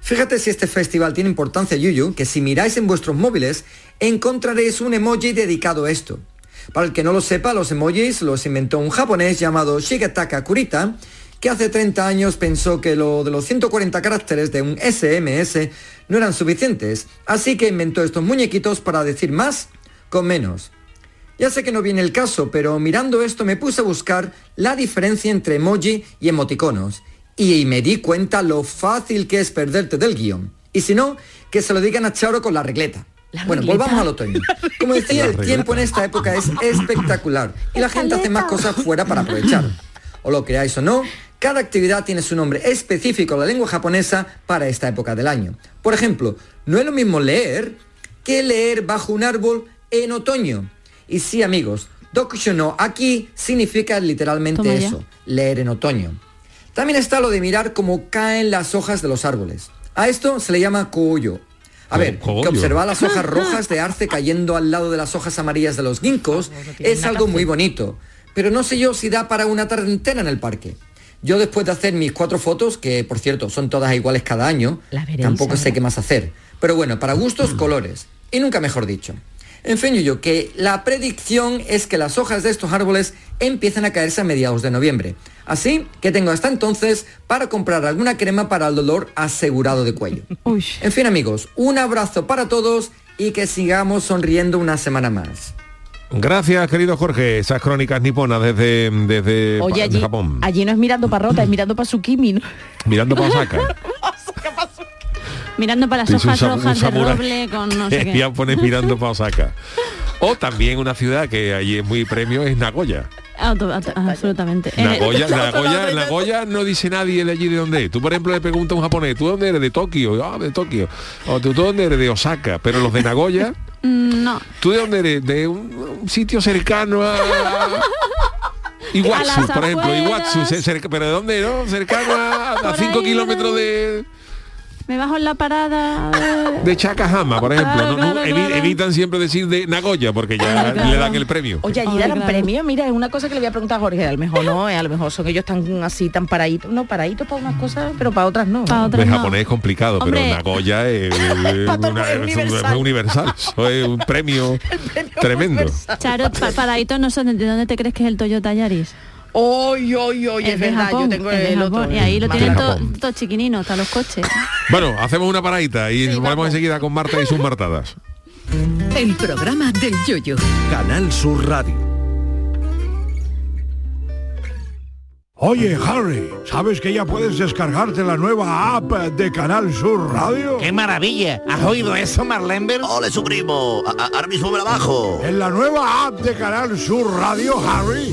Fíjate si este festival tiene importancia, Yuyu, que si miráis en vuestros móviles encontraréis un emoji dedicado a esto. Para el que no lo sepa, los emojis los inventó un japonés llamado Shigetaka Kurita, que hace 30 años pensó que lo de los 140 caracteres de un SMS no eran suficientes, así que inventó estos muñequitos para decir más con menos. Ya sé que no viene el caso, pero mirando esto me puse a buscar la diferencia entre emoji y emoticonos. Y me di cuenta lo fácil que es perderte del guion. Y si no, que se lo digan a Charo con la regleta. bueno, volvamos al otoño. Como decía, el tiempo en esta época es espectacular y la gente hace más cosas fuera para aprovechar. O lo creáis o no, cada actividad tiene su nombre específico en la lengua japonesa para esta época del año. Por ejemplo, no es lo mismo leer que leer bajo un árbol en otoño. Y sí, amigos, Dokusho no aquí significa literalmente eso, leer en otoño. También está lo de mirar cómo caen las hojas de los árboles. A esto se le llama koyo. A ver, que observar las hojas rojas de arce cayendo al lado de las hojas amarillas de los ginkgos es algo muy bonito. Pero no sé yo si da para una tarde entera en el parque. Yo después de hacer mis cuatro fotos, que por cierto son todas iguales cada año, tampoco sé qué más hacer. Pero bueno, para gustos, colores. Y nunca mejor dicho. En fin, yo que la predicción es que las hojas de estos árboles empiezan a caerse a mediados de noviembre. Así que tengo hasta entonces para comprar alguna crema para el dolor asegurado de cuello. En fin, amigos, un abrazo para todos y que sigamos sonriendo una semana más. Gracias, querido Jorge. Esas crónicas niponas desde, desde Oye, allí, Japón. Allí no es mirando para Rota, es mirando para Tsukimi, ¿no? Mirando para Osaka. Mirando para las hojas rojas de roble con no sé qué. Ya pone mirando para Osaka. O también una ciudad que allí es muy premio es Nagoya. Absolutamente. Nagoya, Nagoya, Nagoya no dice nadie de allí de dónde es. Tú, por ejemplo, le preguntas a un japonés, ¿tú dónde eres? De Tokio. Ah, de Tokio. O tú, dónde eres? De Osaka. Pero los de Nagoya... no. ¿Tú de dónde eres? De un, sitio cercano a... Iguatsu, por ejemplo, Iguatsu, pero ¿de dónde, no? Cercano a 5 kilómetros de me bajo en la parada de Chacajama, por ejemplo. Evitan siempre decir de Nagoya porque ya le dan el premio. Oye, allí dan premio, mira, es una cosa que le voy a preguntar a Jorge, a lo mejor no, a lo mejor son ellos tan así, tan paraditos, no, paraditos para unas cosas, pero para otras no. Para otras japonés es complicado, pero Nagoya es, universal. es un premio, tremendo. Charo, paraditos no son, ¿de dónde te crees que es el Toyota Yaris? Hoy, hoy, hoy, es, verdad, yo tengo el, otro. Y ahí lo tienen todos todo chiquininos, hasta los coches. Bueno, hacemos una paradita y volvemos enseguida con Marta y sus martadas. El programa del Yoyo. Canal Sur Radio. Oye, Harry, ¿sabes que ya puedes descargarte la nueva app de Canal Sur Radio? ¡Qué maravilla! ¿Has oído eso, Marlenber? ¡Ole, su primo! ahora mismo me la bajo. En la nueva app de Canal Sur Radio, Harry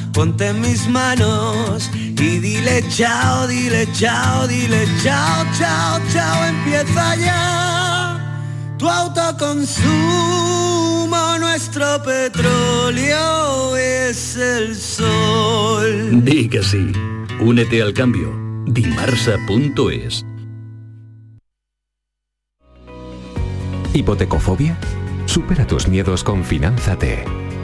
ponte en mis manos y dile chao, dile chao, dile chao, chao, chao, empieza ya tu autoconsumo, nuestro petróleo es el sol. Di que sí. Únete al cambio. Dimarsa.es ¿Hipotecofobia? Supera tus miedos con Finanzate.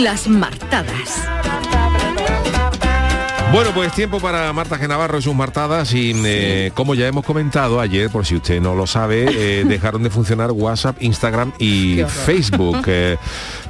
Las martadas. Bueno, pues tiempo para Marta Genavarro y sus martadas y eh, como ya hemos comentado ayer, por si usted no lo sabe, eh, dejaron de funcionar WhatsApp, Instagram y Facebook. eh,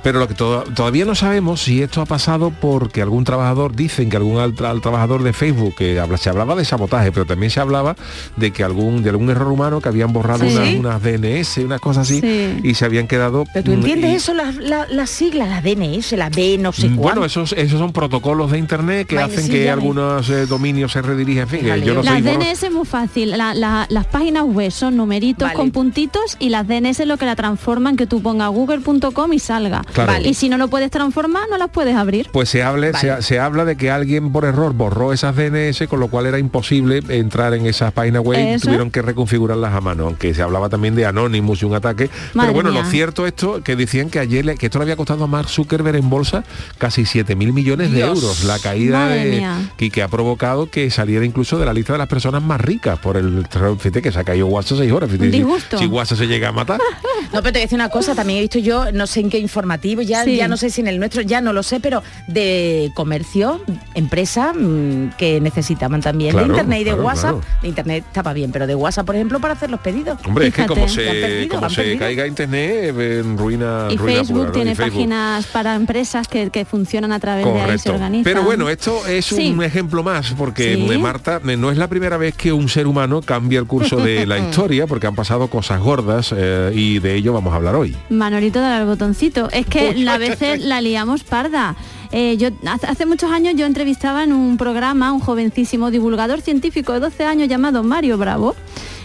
pero lo que to- todavía no sabemos si esto ha pasado porque algún trabajador, dicen que algún al, al trabajador de Facebook, que habla, se hablaba de sabotaje, pero también se hablaba de que algún, de algún error humano que habían borrado Sí. unas, unas DNS, unas cosas así, Sí. y se habían quedado... Pero tú mm, entiendes y- eso, las la, las siglas, la DNS, la B, no sé cuánto. Bueno, esos, esos son protocolos de internet que hacen que. Algunos eh, dominios se redirigen. En fin, que yo no las soy DNS es muy fácil. La- la- las páginas web son numeritos Vale. con puntitos y las DNS es lo que la transforman que tú pongas google.com y salga. Claro. Vale. Y si no lo puedes transformar, no las puedes abrir. Pues se, hable, se, se habla de que alguien por error borró esas DNS, con lo cual era imposible entrar en esas páginas web y tuvieron que reconfigurarlas a mano, aunque se hablaba también de Anonymous y un ataque. Madre Pero bueno, mía. lo cierto esto, que decían que ayer le- que esto le había costado a Mark Zuckerberg en bolsa casi 7 mil millones de Dios. euros. La caída Madre de, mía. Y que ha provocado que saliera incluso de la lista de las personas más ricas por el fíjate que se ha caído WhatsApp seis horas. fíjate, Un si-. Si, WhatsApp se llega a matar. No, pero te voy a decir una cosa, también he visto yo, no sé en qué informativo, ya, Sí. ya no sé si en el nuestro, ya no lo sé, pero de comercio, empresa mm, que necesitaban también Claro, de internet y de claro, WhatsApp. claro. De internet estaba bien, pero de WhatsApp, por ejemplo, para hacer los pedidos. Hombre, es que como se, perdido, como han se perdido. caiga internet, eh, en ruina, Y ruina Facebook pura, ¿no? tiene Y Facebook. páginas para empresas que, que funcionan a través de ahí, se organizan. Pero bueno, esto es Sí. Un ejemplo más, porque Sí. Marta, no es la primera vez que un ser humano cambia el curso de la historia, porque han pasado cosas gordas eh, y de ello vamos a hablar hoy. Manolito dale al botoncito. Es que a veces la liamos parda. Eh, yo hace, hace muchos años yo entrevistaba en un programa a un jovencísimo divulgador científico de 12 años llamado Mario Bravo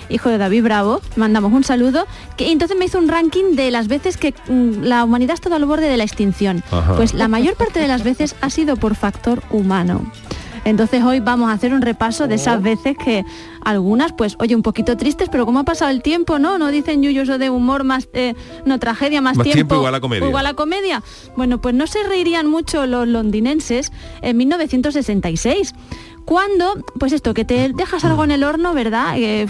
hijo de David Bravo, mandamos un saludo, que entonces me hizo un ranking de las veces que mm, la humanidad ha estado al borde de la extinción. Ajá. Pues la mayor parte de las veces ha sido por factor humano. Entonces hoy vamos a hacer un repaso de Oh. esas veces que algunas, pues, oye, un poquito tristes, pero como ha pasado el tiempo, ¿no? No dicen Yuyo eso de humor más, eh, no, tragedia más, Más tiempo igual a comedia. Igual a comedia. Bueno, pues no se reirían mucho los londinenses en 1966 cuando, pues esto, que te dejas algo en el horno, ¿verdad? Eh,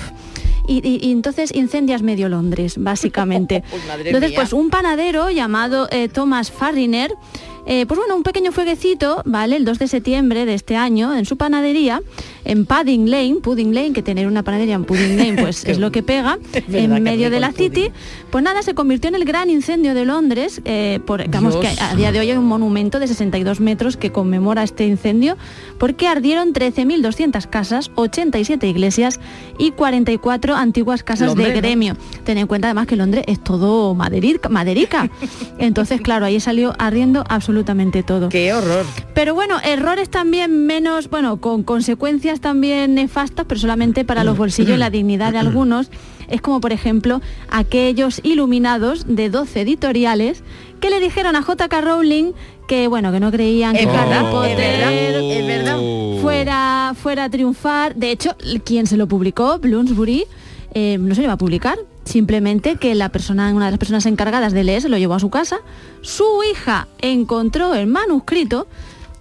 y, y- y entonces incendias medio Londres, básicamente. entonces, pues un panadero llamado eh, Thomas Farriner, eh, pues bueno, un pequeño fueguecito, ¿vale? El 2 de septiembre de este año, en su panadería, en Pudding Lane, Pudding Lane, que tener una panadería en Pudding Lane, pues es lo que pega, en medio de la City, pues nada, se convirtió en el gran incendio de Londres, eh, por, digamos que a día de hoy hay un monumento de 62 metros que conmemora este incendio, porque ardieron 13.200 casas, 87 iglesias y 44 antiguas casas Londres, de ¿no? gremio. Ten en cuenta además que Londres es todo maderica, maderica. Entonces, claro, ahí salió ardiendo absolutamente todo. Qué horror. Pero bueno, errores también menos, bueno, con consecuencias también nefastas, pero solamente para los bolsillos y la dignidad de algunos. Es como, por ejemplo, aquellos iluminados de 12 editoriales que le dijeron a JK Rowling que, bueno, que no creían que Harry verdad, Potter es verdad, es verdad. fuera, fuera a triunfar. De hecho, quien se lo publicó, Bloomsbury, eh, no se le va a publicar. Simplemente que la persona, una de las personas encargadas de leer se lo llevó a su casa. Su hija encontró el manuscrito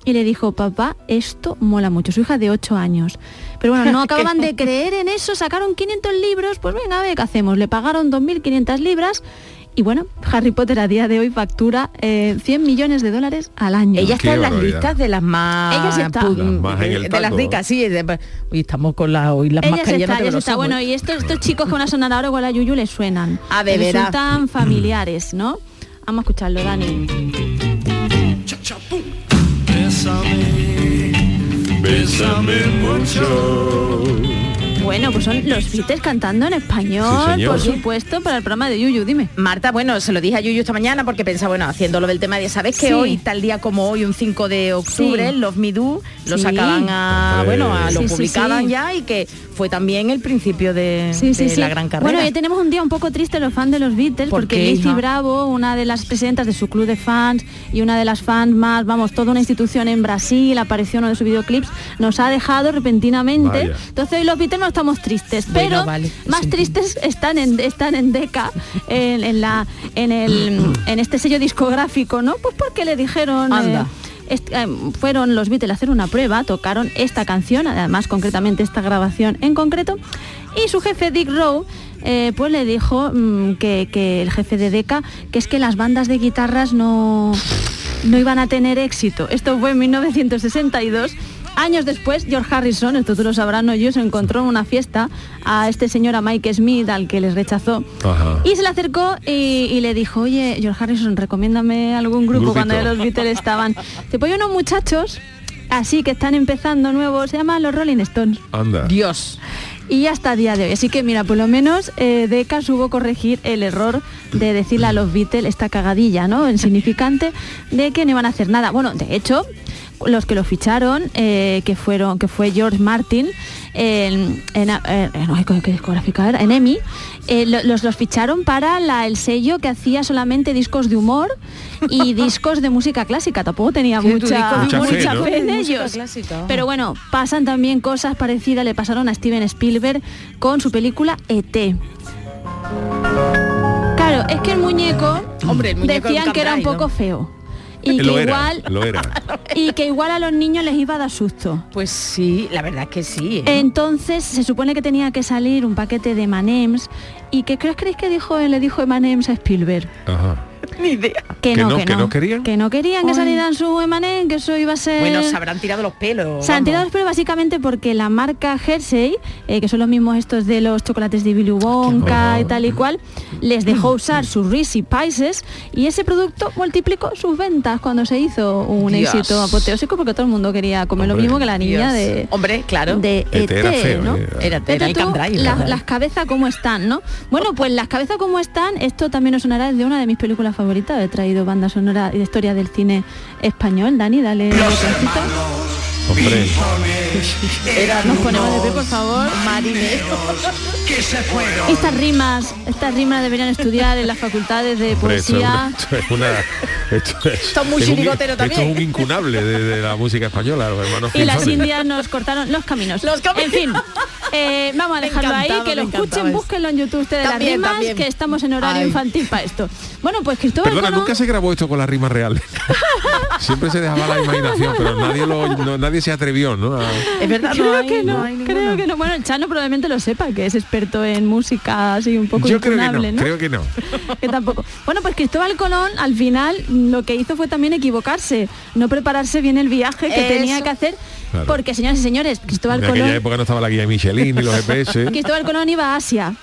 y le dijo, papá, esto mola mucho. Su hija de 8 años. Pero bueno, no acababan de creer en eso, sacaron 500 libros, pues venga, a ver qué hacemos. Le pagaron 2.500 libras y bueno, Harry Potter a día de hoy factura eh, 100 millones de dólares al año. Ella está en las listas de las más... Ella sí está. pu- Las más en el de las ricas, sí. de- Hoy estamos con la, hoy las Ella más se está, ella se está. Bueno, y estos, estos chicos que van a sonar ahora igual a Yuyu les suenan. A de Les veras. Resultan familiares, ¿no? Vamos a escucharlo, Dani. Bésame, bésame mucho. Bueno, pues son los Beatles cantando en español, Sí, por supuesto, para el programa de Yuyu, dime. Marta, bueno, se lo dije a Yuyu esta mañana porque pensaba, bueno, haciéndolo del tema de, ¿sabes que Sí. hoy, tal día como hoy, un 5 de octubre, Sí. los Midú lo Sí. sacaban a, bueno, a, lo publicaban sí. ya y que fue también el principio de, Sí, sí, de sí. la gran carrera. Bueno, hoy tenemos un día un poco triste los fans de los Beatles, ¿Por porque Lizzie? Bravo, una de las presidentas de su club de fans y una de las fans más, vamos, toda una institución en Brasil, apareció en uno de sus videoclips, nos ha dejado repentinamente. Vaya. Entonces hoy los Beatles no estamos tristes, Bueno, pero vale, más tristes están en, están en Deca, en, en la, en, el, en este sello discográfico, ¿no? Pues porque le dijeron... Anda. eh, eh, fueron los Beatles a hacer una prueba, tocaron esta canción, además concretamente esta grabación en concreto, y su jefe Dick Rowe eh, pues le dijo mm, que, que el jefe de Decca, que es que las bandas de guitarras no, no iban a tener éxito. Esto fue en 1962. Años después, George Harrison, esto tú lo sabrás, no yo, se encontró en una fiesta a este señor, a Mike Smith, al que les rechazó. Ajá. Y se le acercó y, y le dijo, oye, George Harrison, recomiéndame algún grupo Grupito. cuando los Beatles estaban. Se pues hay unos muchachos así que están empezando nuevos, se llaman los Rolling Stones. Anda. Dios. Y hasta el día de hoy. Así que mira, por lo menos eh, Deca supo corregir el error de decirle a los Beatles esta cagadilla, ¿no? Insignificante de que no iban a hacer nada. Bueno, de hecho, los que lo ficharon, eh, que fueron, que fue George Martin, en, en, no, ¿qué discográfica era? En EMI, eh, lo- los, los ficharon para la- el sello que hacía solamente discos de humor y discos de música clásica. Tampoco tenía Sí, mucha, fe de ellos. Pero bueno, pasan también cosas parecidas, le pasaron a Steven Spielberg con su película E.T. Claro, es que el muñeco, Hombre, el muñeco decían que era un poco ¿no? feo. Y que lo era, igual lo era. y que igual a los niños les iba a dar susto. Pues sí, la verdad es que sí. ¿eh? Entonces se supone que tenía que salir un paquete de Manems y que crees creéis que dijo le dijo Manems a Spielberg Ajá. Ni idea. que, ¿Que no, no, que, que no querían? que no querían que salieran su Emanem que eso iba a ser Bueno, se habrán tirado los pelos. Se han tirado, pero básicamente porque la marca Hershey, eh, que son los mismos estos de los chocolates de Willy Wonka y tal y cual, les dejó usar sus Reese's Pieces y ese producto multiplicó sus ventas cuando se hizo un Dios. éxito apoteósico porque todo el mundo quería comer lo mismo que la niña Dios. de Hombre, claro. de ET era ET, feo, ¿no? eh. Era, era tú las, cabezas como están, ¿no? Bueno, pues las cabezas como están, esto también nos sonará de una de mis películas favoritas. He traído banda sonora y de historia del cine español. Dani, dale un. Hombre. Nos ponemos de pie, por favor. fueron. Estas rimas, estas rimas deberían estudiar en las facultades de poesía. esto es una- esto es- Esto es muy es un- chirigotero Esto también. es un incunable de, de la música española, los hermanos Y las indias nos cortaron los caminos. Los caminos. En fin, Eh, vamos a dejarlo ahí, que lo escuchen, búsquenlo en YouTube ustedes También, las rimas, también. que estamos en horario Ay. infantil para esto. Bueno, pues Cristóbal Perdona, Colón... nunca se grabó esto con la rima real. Siempre se dejaba la imaginación, pero nadie lo, no- nadie se atrevió, ¿no? A- Es verdad, creo no hay- que no, creo que no. Bueno, el Chano probablemente lo sepa, que es experto en música así un poco Yo creo que no, creo que no. que tampoco. Bueno, pues Cristóbal Colón al final lo que hizo fue también equivocarse, no prepararse bien el viaje que Eso. tenía que hacer, Claro. porque señoras y señores, Cristóbal En aquella Colón, época no estaba la guía Michelin ni los GPS. Cristóbal Colón iba a Asia.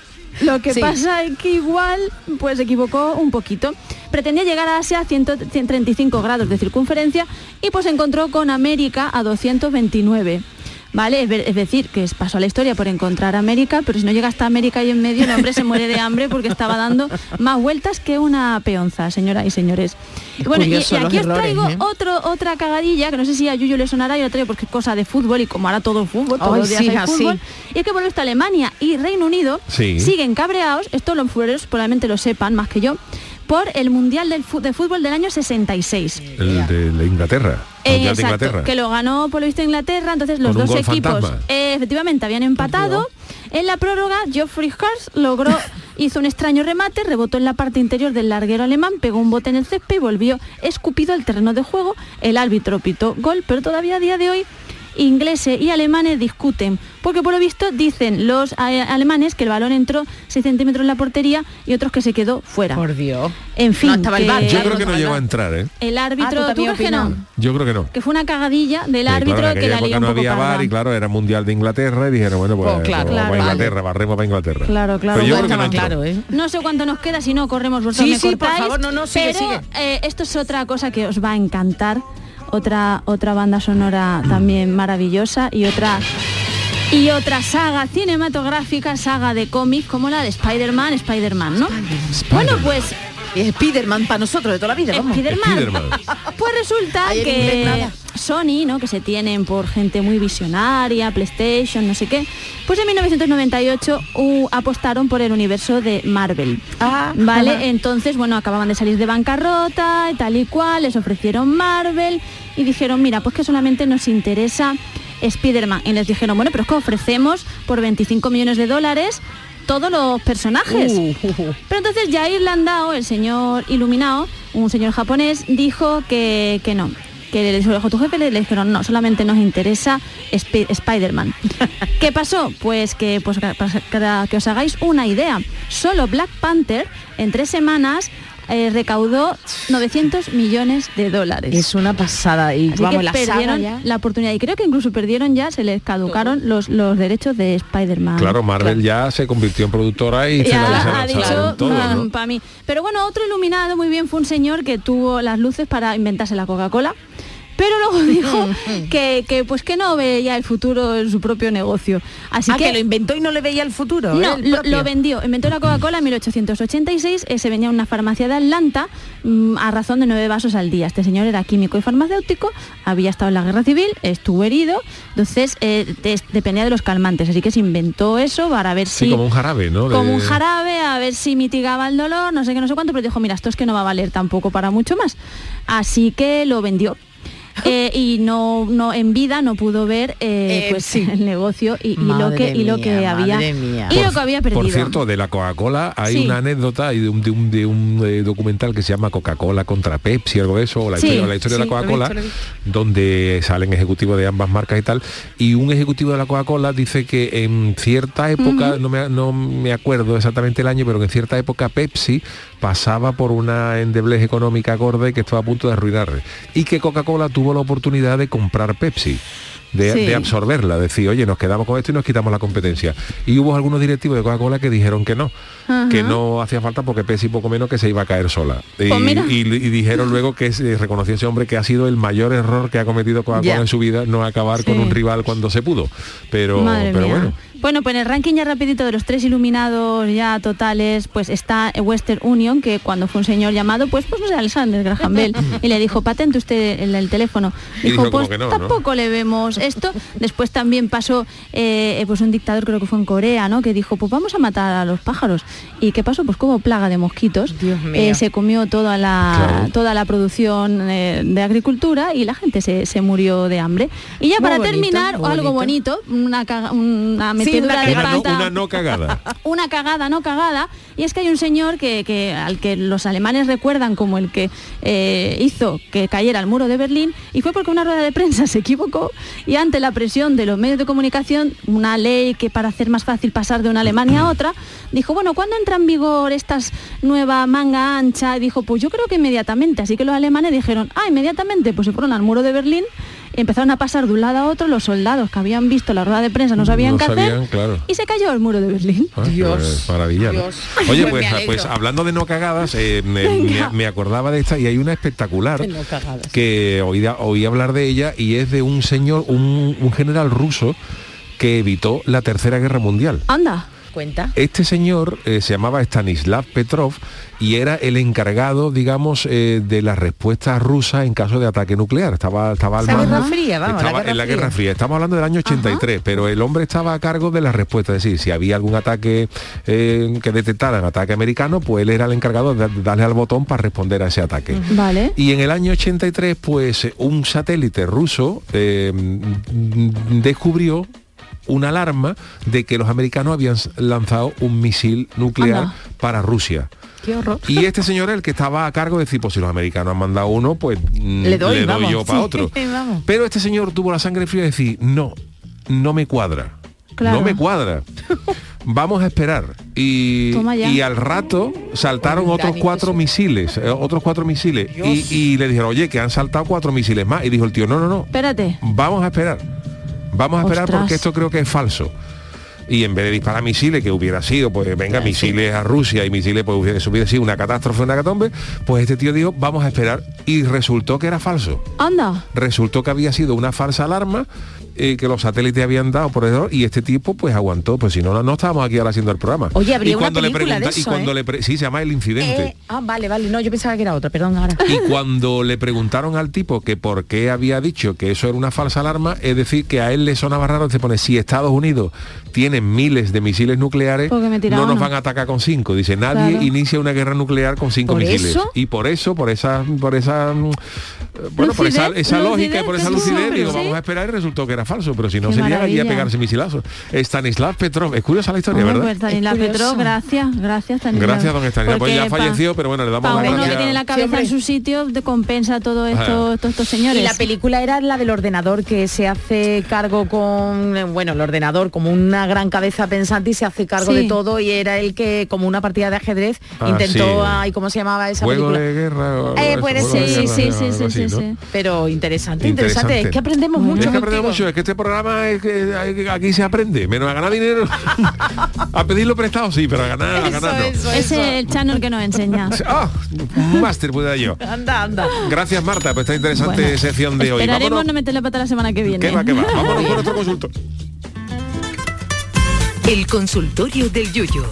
Lo que Sí. pasa es que igual pues se equivocó un poquito. Pretendía llegar a Asia a 100 135 grados de circunferencia y pues se encontró con América a 229. ¿Vale? Es, ver- es decir, que pasó a la historia por encontrar América, pero si no llega hasta América y en medio el hombre se muere de hambre porque estaba dando más vueltas que una peonza, señoras y señores. Y bueno, y, aquí os errores, traigo ¿eh? otro, otra cagadilla, que no sé si a Yuyu le sonará, yo la traigo porque es cosa de fútbol y como ahora todo fútbol, todos los días sí, hay así. fútbol. Y es que vuelve hasta Alemania y Reino Unido Sí. siguen cabreados, esto los futboleros probablemente lo sepan más que yo, por el Mundial del de Fútbol del año 66. El de, de Inglaterra. Eh, Mundial de exacto, Inglaterra. que lo ganó por lo visto Inglaterra, entonces los dos equipos eh, efectivamente habían empatado. En la prórroga, Geoffrey Hurst logró, hizo un extraño remate, rebotó en la parte interior del larguero alemán, pegó un bote en el césped y volvió escupido al terreno de juego. El árbitro pitó gol, pero todavía a día de hoy ingleses y alemanes discuten, porque por lo visto dicen los alemanes que el balón entró 6 centímetros en la portería y otros que se quedó fuera. Por Dios. En fin, No estaba el VAR, Yo claro, creo que no llegó a entrar, ¿eh? el Ah, árbitro, ¿tú ¿tú también crees que no? Yo creo que no. que fue una cagadilla del Sí, claro, árbitro en que la lió no había bar y claro, era mundial de Inglaterra y dijeron, bueno, pues, Pues claro, vamos claro, a vale. Inglaterra, barremos para Inglaterra. Claro, claro, Pero yo creo que no claro, ¿eh? No sé cuánto nos queda, si no corremos vosotros Sí, me sí, por cortáis, favor, no, no, sigue, pero sigue. eh, esto es otra cosa que os va a encantar, otra otra banda sonora también maravillosa y otra y otra saga cinematográfica, saga de cómics como la de Spider-Man, Spider-Man, ¿no? Bueno, pues Spiderman para nosotros de toda la vida, vamos. Spider-Man. Pues resulta Ay, en inglés que nada. Sony, ¿no? que se tienen por gente muy visionaria, PlayStation, no sé qué, pues en 1998 uh, apostaron por el universo de Marvel. Ah, ¿Vale? ajá. Entonces, bueno, acababan de salir de bancarrota y tal y cual, les ofrecieron Marvel y dijeron, mira, pues que solamente nos interesa Spider-Man. Y les dijeron, bueno, pero es que ofrecemos por 25 millones de dólares todos los personajes. Uh, uh, uh. Pero entonces Jair Landau, el señor iluminado, un señor japonés, dijo que, que no. Que le dijo a tu jefe, le, le dijeron, no, solamente nos interesa Spi- Spider-Man. ¿Qué pasó? Pues que, pues, para que os hagáis una idea, solo Black Panther en tres semanas eh, recaudó 900 millones de dólares. Es una pasada. Y Así vamos, que la perdieron ya. la oportunidad. Y creo que incluso perdieron ya, se les caducaron los, los derechos de Spider-Man. Claro, Marvel ya se convirtió en productora y se Ya la se ha dicho todo, ¿no? para mí. Pero bueno, otro iluminado muy bien fue un señor que tuvo las luces para inventarse la Coca-Cola. Pero luego dijo que, que, pues que no veía el futuro en su propio negocio. Así ah, que, que, lo inventó y no le veía el futuro. no, ¿eh? El lo, vendió. Inventó la Coca-Cola en 1886, eh, se vendía en una farmacia de Atlanta mm, a razón de nueve vasos al día. Este señor era químico y farmacéutico, había estado en la guerra civil, estuvo herido, entonces eh, dependía de los calmantes. Así que se inventó eso para ver Sí, si como un jarabe, ¿no? De- como un jarabe a ver si mitigaba el dolor, no sé qué, no sé cuánto, pero dijo, mira, esto es que no va a valer tampoco para mucho más. Así que lo vendió. Eh, y no, no en vida no pudo ver eh, Eh, pues sí. el negocio y, y lo que y lo que mía, había mía. y lo que había perdido. Por cierto, de la Coca-Cola hay Sí. una anécdota y de un, de un, de un, eh, documental que se llama Coca-Cola contra Pepsi, algo de eso, o la, Sí, historia, la historia de la Coca-Cola, donde salen ejecutivos de ambas marcas y tal. Y un ejecutivo de la Coca-Cola dice que en cierta época, no, me, no me acuerdo exactamente el año, pero que en cierta época Pepsi pasaba por una endeblez económica gorda y que estaba a punto de arruinar. Y que Coca-Cola tuvo la oportunidad de comprar Pepsi. De, Sí. de absorberla, decir, oye, nos quedamos con esto y nos quitamos la competencia. Y hubo algunos directivos de Coca-Cola que dijeron que no, que no hacía falta porque Pepsi poco menos que se iba a caer sola. Y, Pues y- y dijeron luego que se reconoció ese hombre que ha sido el mayor error que ha cometido Coca-Cola en su vida, no acabar con un rival cuando se pudo. Pero, Madre pero mía. bueno. Bueno, pues en el ranking ya rapidito de los tres iluminados ya totales, pues está Western Union, que cuando fue un señor llamado, pues pues no sé, Alexander Graham Bell, y le dijo, patente usted el, el teléfono. Y dijo pues tampoco le vemos esto. Después también pasó eh, eh, pues un dictador, creo que fue en Corea, ¿no? Que dijo, pues vamos a matar a los pájaros. ¿Y qué pasó? Pues como plaga de mosquitos. Dios mío. eh, se comió toda la, Claro. toda la producción eh, de agricultura y la gente se, se murió de hambre. Y ya Muy para bonito, terminar, algo bonito. bonito, una, caga- una Sí, de no, pata. una no cagada. una cagada, no cagada. Y es que hay un señor que, que- al que los alemanes recuerdan como el que eh, hizo que cayera el muro de Berlín y fue porque una rueda de prensa se equivocó y ante la presión de los medios de comunicación, una ley que para hacer más fácil pasar de una Alemania a otra, dijo, bueno, ¿cuándo entra en vigor esta nueva manga ancha? Y dijo, pues yo creo que inmediatamente. Así que los alemanes dijeron, ah, inmediatamente, pues se fueron al muro de Berlín. Y Empezaron a pasar de un lado a otro los soldados que habían visto la rueda de prensa no sabían No qué sabían, hacer claro. y se cayó el muro de Berlín. Ah, pues, maravilla. ¿no? Dios. Oye, Pues pues, alegro. pues hablando de no cagadas, eh, me, Venga. me- me acordaba de esta y hay una espectacular no que oí, oí hablar de ella y es de un señor, un, un general ruso que evitó la Tercera Guerra Mundial. Anda. Cuenta. Este señor eh, se llamaba Stanislav Petrov y era el encargado, digamos, eh, de la respuesta rusa en caso de ataque nuclear. Estaba, estaba al mando- Guerra Fría, vamos, la estaba Guerra en la. Guerra Fría. Estamos hablando del año 83, pero el hombre estaba a cargo de la respuesta. Es decir, si había algún ataque eh, que detectaran ataque americano, pues él era el encargado de darle al botón para responder a ese ataque. Vale. Y en el año 83, pues un satélite ruso descubrió una alarma de que los americanos habían lanzado un misil nuclear Anda. para Rusia. Qué horror. Y este señor el que estaba a cargo de decir, pues si los americanos han mandado uno, pues mm, Le doy, yo para Sí, otro. vamos. Pero este señor tuvo la sangre fría de decir, no, no me cuadra. Claro. No me cuadra. Vamos a esperar. Y, y al rato saltaron otros Dani, cuatro misiles, eh, otros cuatro misiles. Y, y le dijeron, oye, que han saltado cuatro misiles más. Y dijo el tío, no, no, no, Espérate. vamos a esperar. Vamos a esperar Ostras. porque esto creo que es falso. Y en vez de disparar misiles, que hubiera sido, pues venga, misiles a Rusia y misiles, pues hubiera, hubiera sido una catástrofe, una catombe, pues este tío dijo, vamos a esperar. Y resultó que era falso. Anda. Resultó que había sido una falsa alarma eh, que los satélites habían dado por error y este tipo pues aguantó, pues si no, no, no estábamos aquí ahora haciendo el programa. Oye, habría y una cuando le película de pregunta- y eso, cuando ¿eh? le pre- sí se llama el incidente. Eh, ah, vale, vale. No, yo pensaba que era otra, perdón, ahora. Y cuando le preguntaron al tipo que por qué había dicho que eso era una falsa alarma, es decir, que a él le sonaba raro, se pone, si Estados Unidos tiene miles de misiles nucleares, no nos van a atacar con cinco. Dice, nadie Claro. inicia una guerra nuclear con cinco ¿Por misiles. eso? Y por eso, por esa, por esa mm, bueno, por esa, esa lógica y por esa lucidez, digo, vamos a esperar y resultó que era falso, pero si no Qué sería allí a pegarse misilazos. Stanislav Petrov, es curiosa la historia, Hombre, ¿verdad? pues Stanislav. Petrov, gracias, gracias Stanislav. Gracias, don Stanislav. Pues Porque ya pa- falleció, pero bueno, le damos las uno que gracias. tiene la cabeza hombre. en su sitio, te compensa todo esto, Ajá. todos estos señores. Y la película era la del ordenador que se hace cargo con, bueno, el ordenador como una gran cabeza pensante y se hace cargo Sí. de todo y era el que como una partida de ajedrez Ah, intentó, sí. ay, ¿cómo se llamaba esa Juego película? de guerra. Eh, puede ser, sí, sí, sí, sí. Pero interesante, interesante, Interesante. Es que aprendemos mucho. Es que aprendemos contigo. mucho, es que este programa es que que- aquí se aprende, menos a ganar dinero. a pedirlo prestado sí, pero a ganar, a ganar no. eso, Ese eso. es el channel que nos enseña. Ah, un máster puede yo. Anda, anda. Gracias Marta por esta interesante Bueno, sección de hoy. Esperaremos Vámonos. no meter la pata la semana que viene. ¿Qué va, qué va? Vámonos con nuestro consultor. El consultorio del Yuyo.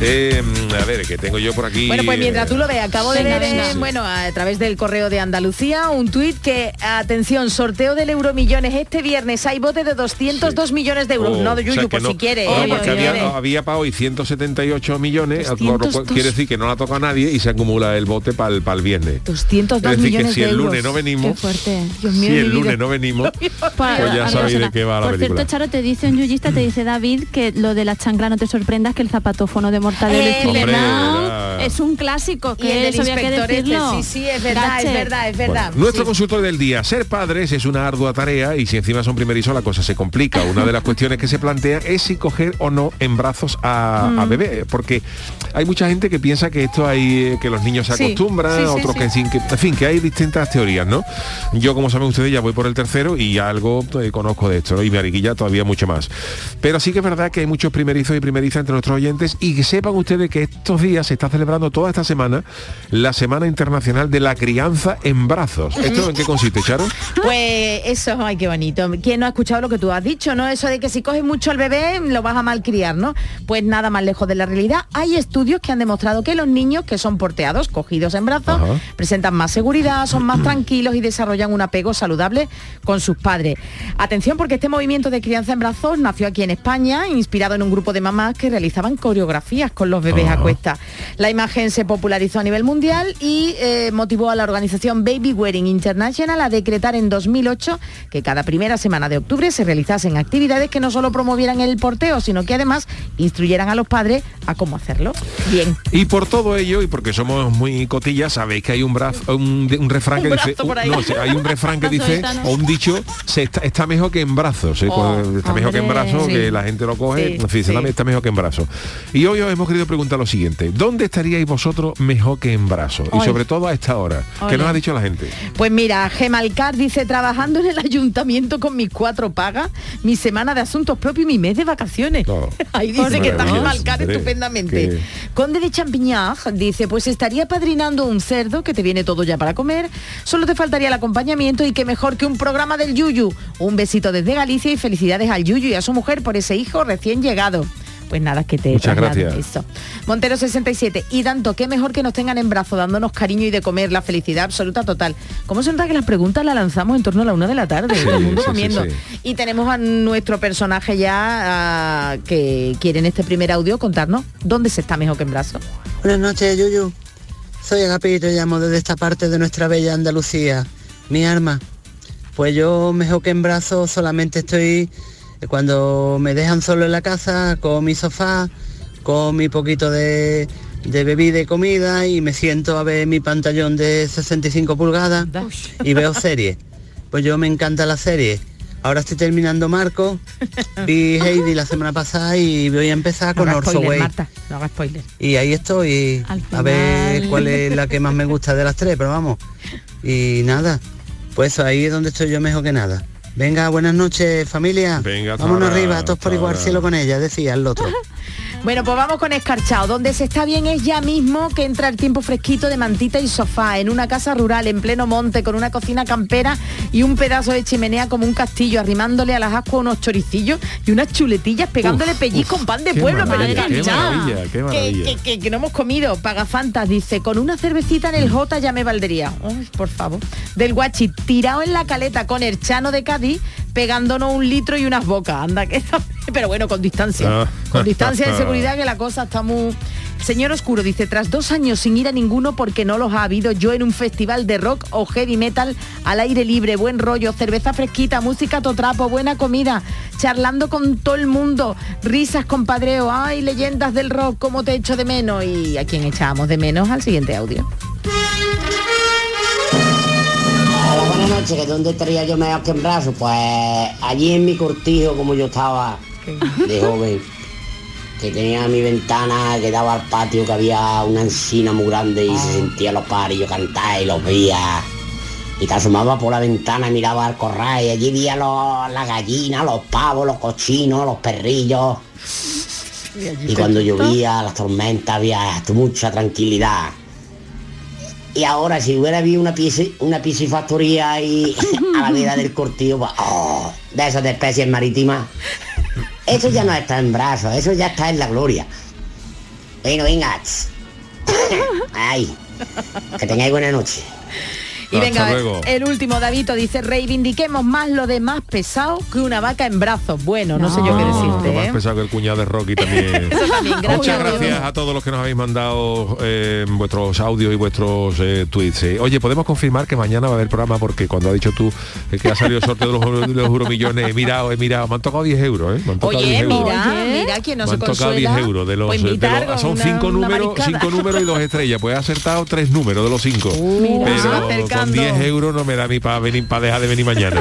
Eh, a ver, que tengo yo por aquí. Bueno, pues mientras tú lo ves, acabo de Venga, ver, venga. eh, bueno, a través del correo de Andalucía, un tuit que, atención, sorteo del Euromillones este viernes, hay bote de 202 millones de euros, Oh, no de o Yuyu, sea, por no- si quiere. no, eh, porque había, había para hoy 178 millones, por lo cual 202. quiere decir que no la toca a nadie y se acumula el bote para el, viernes. 202 es decir, que millones si de el lunes no Qué venimos, fuerte. Dios mío, si el lunes no venimos, pues ya sabéis de qué va la Por película. cierto, Charo, te dice un yuyista, te dice David, que lo de la chancla no te sorprendas, que el zapatófono de Mortadelo Eh, y Filemón Hombre, era- es un clásico, Y el que eso había que inspector este, decirlo. sí, sí, es verdad, es verdad, es verdad. Bueno, nuestro Sí. consultor del día, ser padres es una ardua tarea y si encima son primerizos la cosa se complica. Una de las cuestiones que se plantea es si coger o no en brazos a, a Mm. bebé, porque hay mucha gente que piensa que esto hay eh, que los niños se acostumbran, sí, sí, otros sí. que sin que, en fin, que hay distintas teorías, ¿no? Yo como saben ustedes ya voy por el tercero y algo eh, conozco de esto, ¿no? Y mi ariquilla todavía mucho más. Pero sí que es verdad que hay muchos primerizos y primerizas entre nuestros oyentes y que sepan ustedes que estos días se está celebrando toda esta semana la Semana Internacional de la Crianza en Brazos. ¿Esto en qué consiste, Charo? Pues eso, ay, qué bonito. ¿Quién no ha escuchado lo que tú has dicho, no? Eso de que si coges mucho al bebé lo vas a malcriar, ¿no? Pues nada más lejos de la realidad. Hay estudios que han demostrado que los niños que son porteados, cogidos en brazos, Ajá. presentan más seguridad, son más tranquilos y desarrollan un apego saludable con sus padres. Atención porque este movimiento de crianza en brazos nació aquí en España, inspirado en un grupo de mamás que realizaban coreografías días con los bebés a cuesta. La imagen se popularizó a nivel mundial y eh, motivó a la organización Baby Wedding International a decretar en 2008 que cada primera semana de octubre se realizasen actividades que no solo promovieran el porteo, sino que además instruyeran a los padres a cómo hacerlo. Bien. Y por todo ello, y porque somos muy cotillas, sabéis que hay un brazo, un, un refrán que Un dice, no, hay un refrán que dice, o un dicho, se está, está mejor que en brazos, ¿eh? Oh, Pues está mejor que en brazos, Sí. que la gente lo coge, Sí, en fin, sí. está mejor que en brazos. Y hoy os hemos querido preguntar lo siguiente, ¿dónde estaríais vosotros mejor que en brazos? Y Ay. sobre todo a esta hora, ¿qué nos ha dicho la gente? Pues mira, Gemalcar dice, trabajando en el ayuntamiento con mis cuatro pagas, mi semana de asuntos propios y mi mes de vacaciones. Ahí dice que está Gemalcar estupendamente. qué- Conde de Champiñac dice, pues estaría padrinando un cerdo que te viene todo ya para comer, solo te faltaría el acompañamiento y qué mejor que un programa del Yuyu. Un besito desde Galicia y felicidades al Yuyu y a su mujer por ese hijo recién llegado. Pues nada, que te Muchas gracias. eso. Montero 67. Y tanto, qué mejor que nos tengan en brazo, dándonos cariño y de comer, la felicidad absoluta total. ¿Cómo se nota que las preguntas las lanzamos en torno a la una de la tarde? Sí, todo el mundo sí, comiendo. sí. Y tenemos a nuestro personaje ya ah, que quiere en este primer audio contarnos dónde se está mejor que en brazo. Buenas noches, Yuyu. Soy Agapito y llamo desde esta parte de nuestra bella Andalucía. Mi arma. Pues yo mejor que en brazos solamente estoy cuando me dejan solo en la casa con mi sofá, con mi poquito de, de bebida y comida y me siento a ver mi pantallón de 65 pulgadas y veo series. Pues yo me encanta la serie. Ahora estoy terminando Marco, vi Heidi la semana pasada y voy a empezar No con hagas Orso Way. Marta, no. Y ahí estoy a ver cuál es la que más me gusta de las tres, pero vamos. Y nada, pues ahí es donde estoy yo mejor que nada. Venga, buenas noches familia. Venga, Vámonos ahora, arriba, todos por igual ahora. cielo con ella, decía el otro. Bueno, pues vamos con Escarchao. Donde se está bien es ya mismo que entra el tiempo fresquito de mantita y sofá, en una casa rural, en pleno monte, con una cocina campera y un pedazo de chimenea como un castillo, arrimándole a las ascuas unos choricillos y unas chuletillas, pegándole pellizco uf, con pan de pueblo, pero qué Que, maravilla. que- que- que no hemos comido. Pagafantas dice, con una cervecita en el J ya me valdría. Uy, por favor. Del guachi, tirado en la caleta con el chano de Cádiz, pegándonos un litro y unas bocas. Anda, que pero bueno, con distancia. Ah. Con distancia de seguridad que la cosa está muy... Señor Oscuro dice, tras dos años sin ir a ninguno porque no los ha habido, yo en un festival de rock o heavy metal al aire libre, buen rollo, cerveza fresquita, música totrapo, buena comida, charlando con todo el mundo, risas, compadreo, ay, leyendas del rock, cómo te echo de menos y a quién echábamos de menos al siguiente audio. Hola, buenas noches, que dónde estaría yo mejor que en brazos, pues allí en mi cortijo como yo estaba de joven, que tenía mi ventana que daba al patio, que había una encina muy grande y se sentía los pares, y yo cantaba y los veía. Y te asomaba por la ventana y miraba al corral y allí veía los- las gallinas, los pavos, los cochinos, los perrillos. Y cuando llovía, las tormentas, había mucha tranquilidad. Y ahora si hubiera habido una, pisci- una piscifactoría ahí a la vida del cortillo, pues, oh, de esas de especies marítimas, eso ya no está en brazos, eso ya está en la gloria. Bueno, venga. Ay, que tengáis buena noche. Y venga, el último, Davito, dice, reivindiquemos más lo de más pesado que una vaca en brazos. Bueno, no, sé yo qué decirte, Más ¿eh? pesado que el cuñado de Rocky también. Gracias, Muchas gracias a todos los que nos habéis mandado eh, vuestros audios y vuestros eh, tweets. eh. Oye, podemos confirmar que mañana va a haber programa porque cuando ha dicho tú que ha salido el sorteo de los, los euromillones, he mirado, he mirado, me han tocado 10 euros, ¿eh? Me han tocado Oye, 10 euros. mira, mira, quien no me se han tocado consuela. 10 euros de los, pues de invitar los- son una- cinco una números mariscada. cinco números y dos estrellas pues he acertado tres números de los cinco mira, se va pero con acercando. 10 euros no me da ni para venir para dejar de venir mañana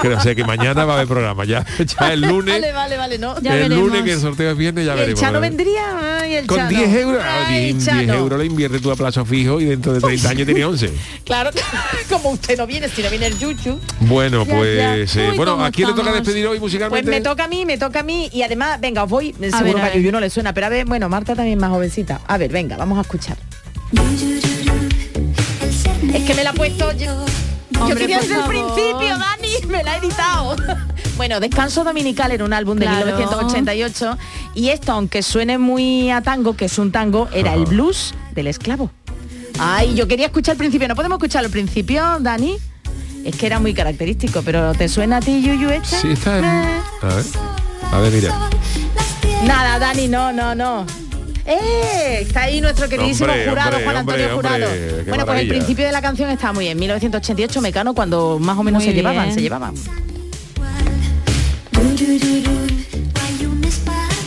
creo o sea que mañana va a haber programa ya, ya el lunes Vale, vale, vale, no. el lunes que el sorteo es viernes ya ¿Y el veremos Chano a ver. vendría? Ay, el con Chano. 10 euros ah, Ay, 10, 10 Chano. euros le invierte tú a plazo fijo y dentro de 30 años tiene 11 Claro, como usted no viene, si no viene el Yuchu. bueno Ya, pues ya. eh, Uy, bueno ¿a quién le toca estamos. despedir hoy Pues musicalmente? me toca a mí, me toca a mí y además, venga, os voy, seguro ver, que a a ver. Yuyu no le suena, pero a ver, bueno, Marta también más jovencita. A ver, venga, vamos a escuchar. Es que me la ha puesto yo. yo quería desde el principio, Dani, me la he editado. bueno, Descanso Dominical era un álbum de Claro. 1988 y esto, aunque suene muy a tango, que es un tango, era el blues del esclavo. Ay, yo quería escuchar el principio. ¿No podemos escuchar el principio, Dani? Es que era muy característico, pero ¿te suena a ti, Yuyu, esta? sí está en... A ver a ver mira Nada, Dani, no, no, no. ¡Eh! Está ahí nuestro queridísimo Hombre, jurado, hombre, Juan Antonio hombre, Jurado. bueno, pues el maravilla. principio de la canción está muy bien. 1988 Mecano, cuando más o menos Muy se llevaban, bien. se llevaban.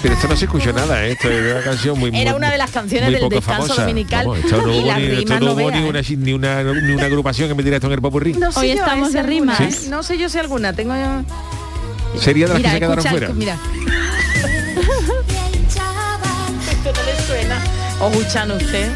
Pero esto no se escuchó nada, ¿eh? esto era una canción muy Era una de las canciones muy del descanso famosa. dominical Vamos, esto no y hubo, ni, esto no no hubo ni, una, ni, una, ni una agrupación que metiera esto en el popurrí. No sé Hoy yo, estamos ¿eh? de rimas. ¿Sí? ¿eh? No sé yo si alguna, tengo yo... Sería de las mira, que se quedaron escucha, fuera. Mira. Suena. ¿O escuchan usted?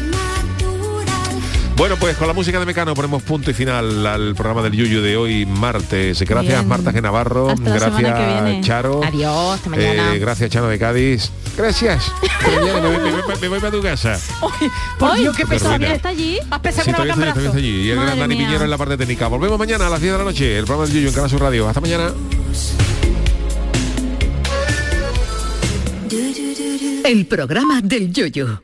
Bueno, pues con la música de Mecano ponemos punto y final al programa del Yuyu de hoy, martes. Gracias Bien. Marta G. Navarro, Hasta gracias que viene. Charo. Adiós, hasta mañana. Eh, gracias Chano de Cádiz. Gracias. Mañana, me, voy- me voy- me voy para tu casa. Por Dios, qué pesado. ¿Está allí? Más pesado Sí, que una todavía vaca está, allí. Y el gran Dani mía. Piñero en la parte técnica. Volvemos mañana a las 10 de la noche. El programa del Yuyu en Canal Sur Radio. Hasta mañana. El programa del yoyo.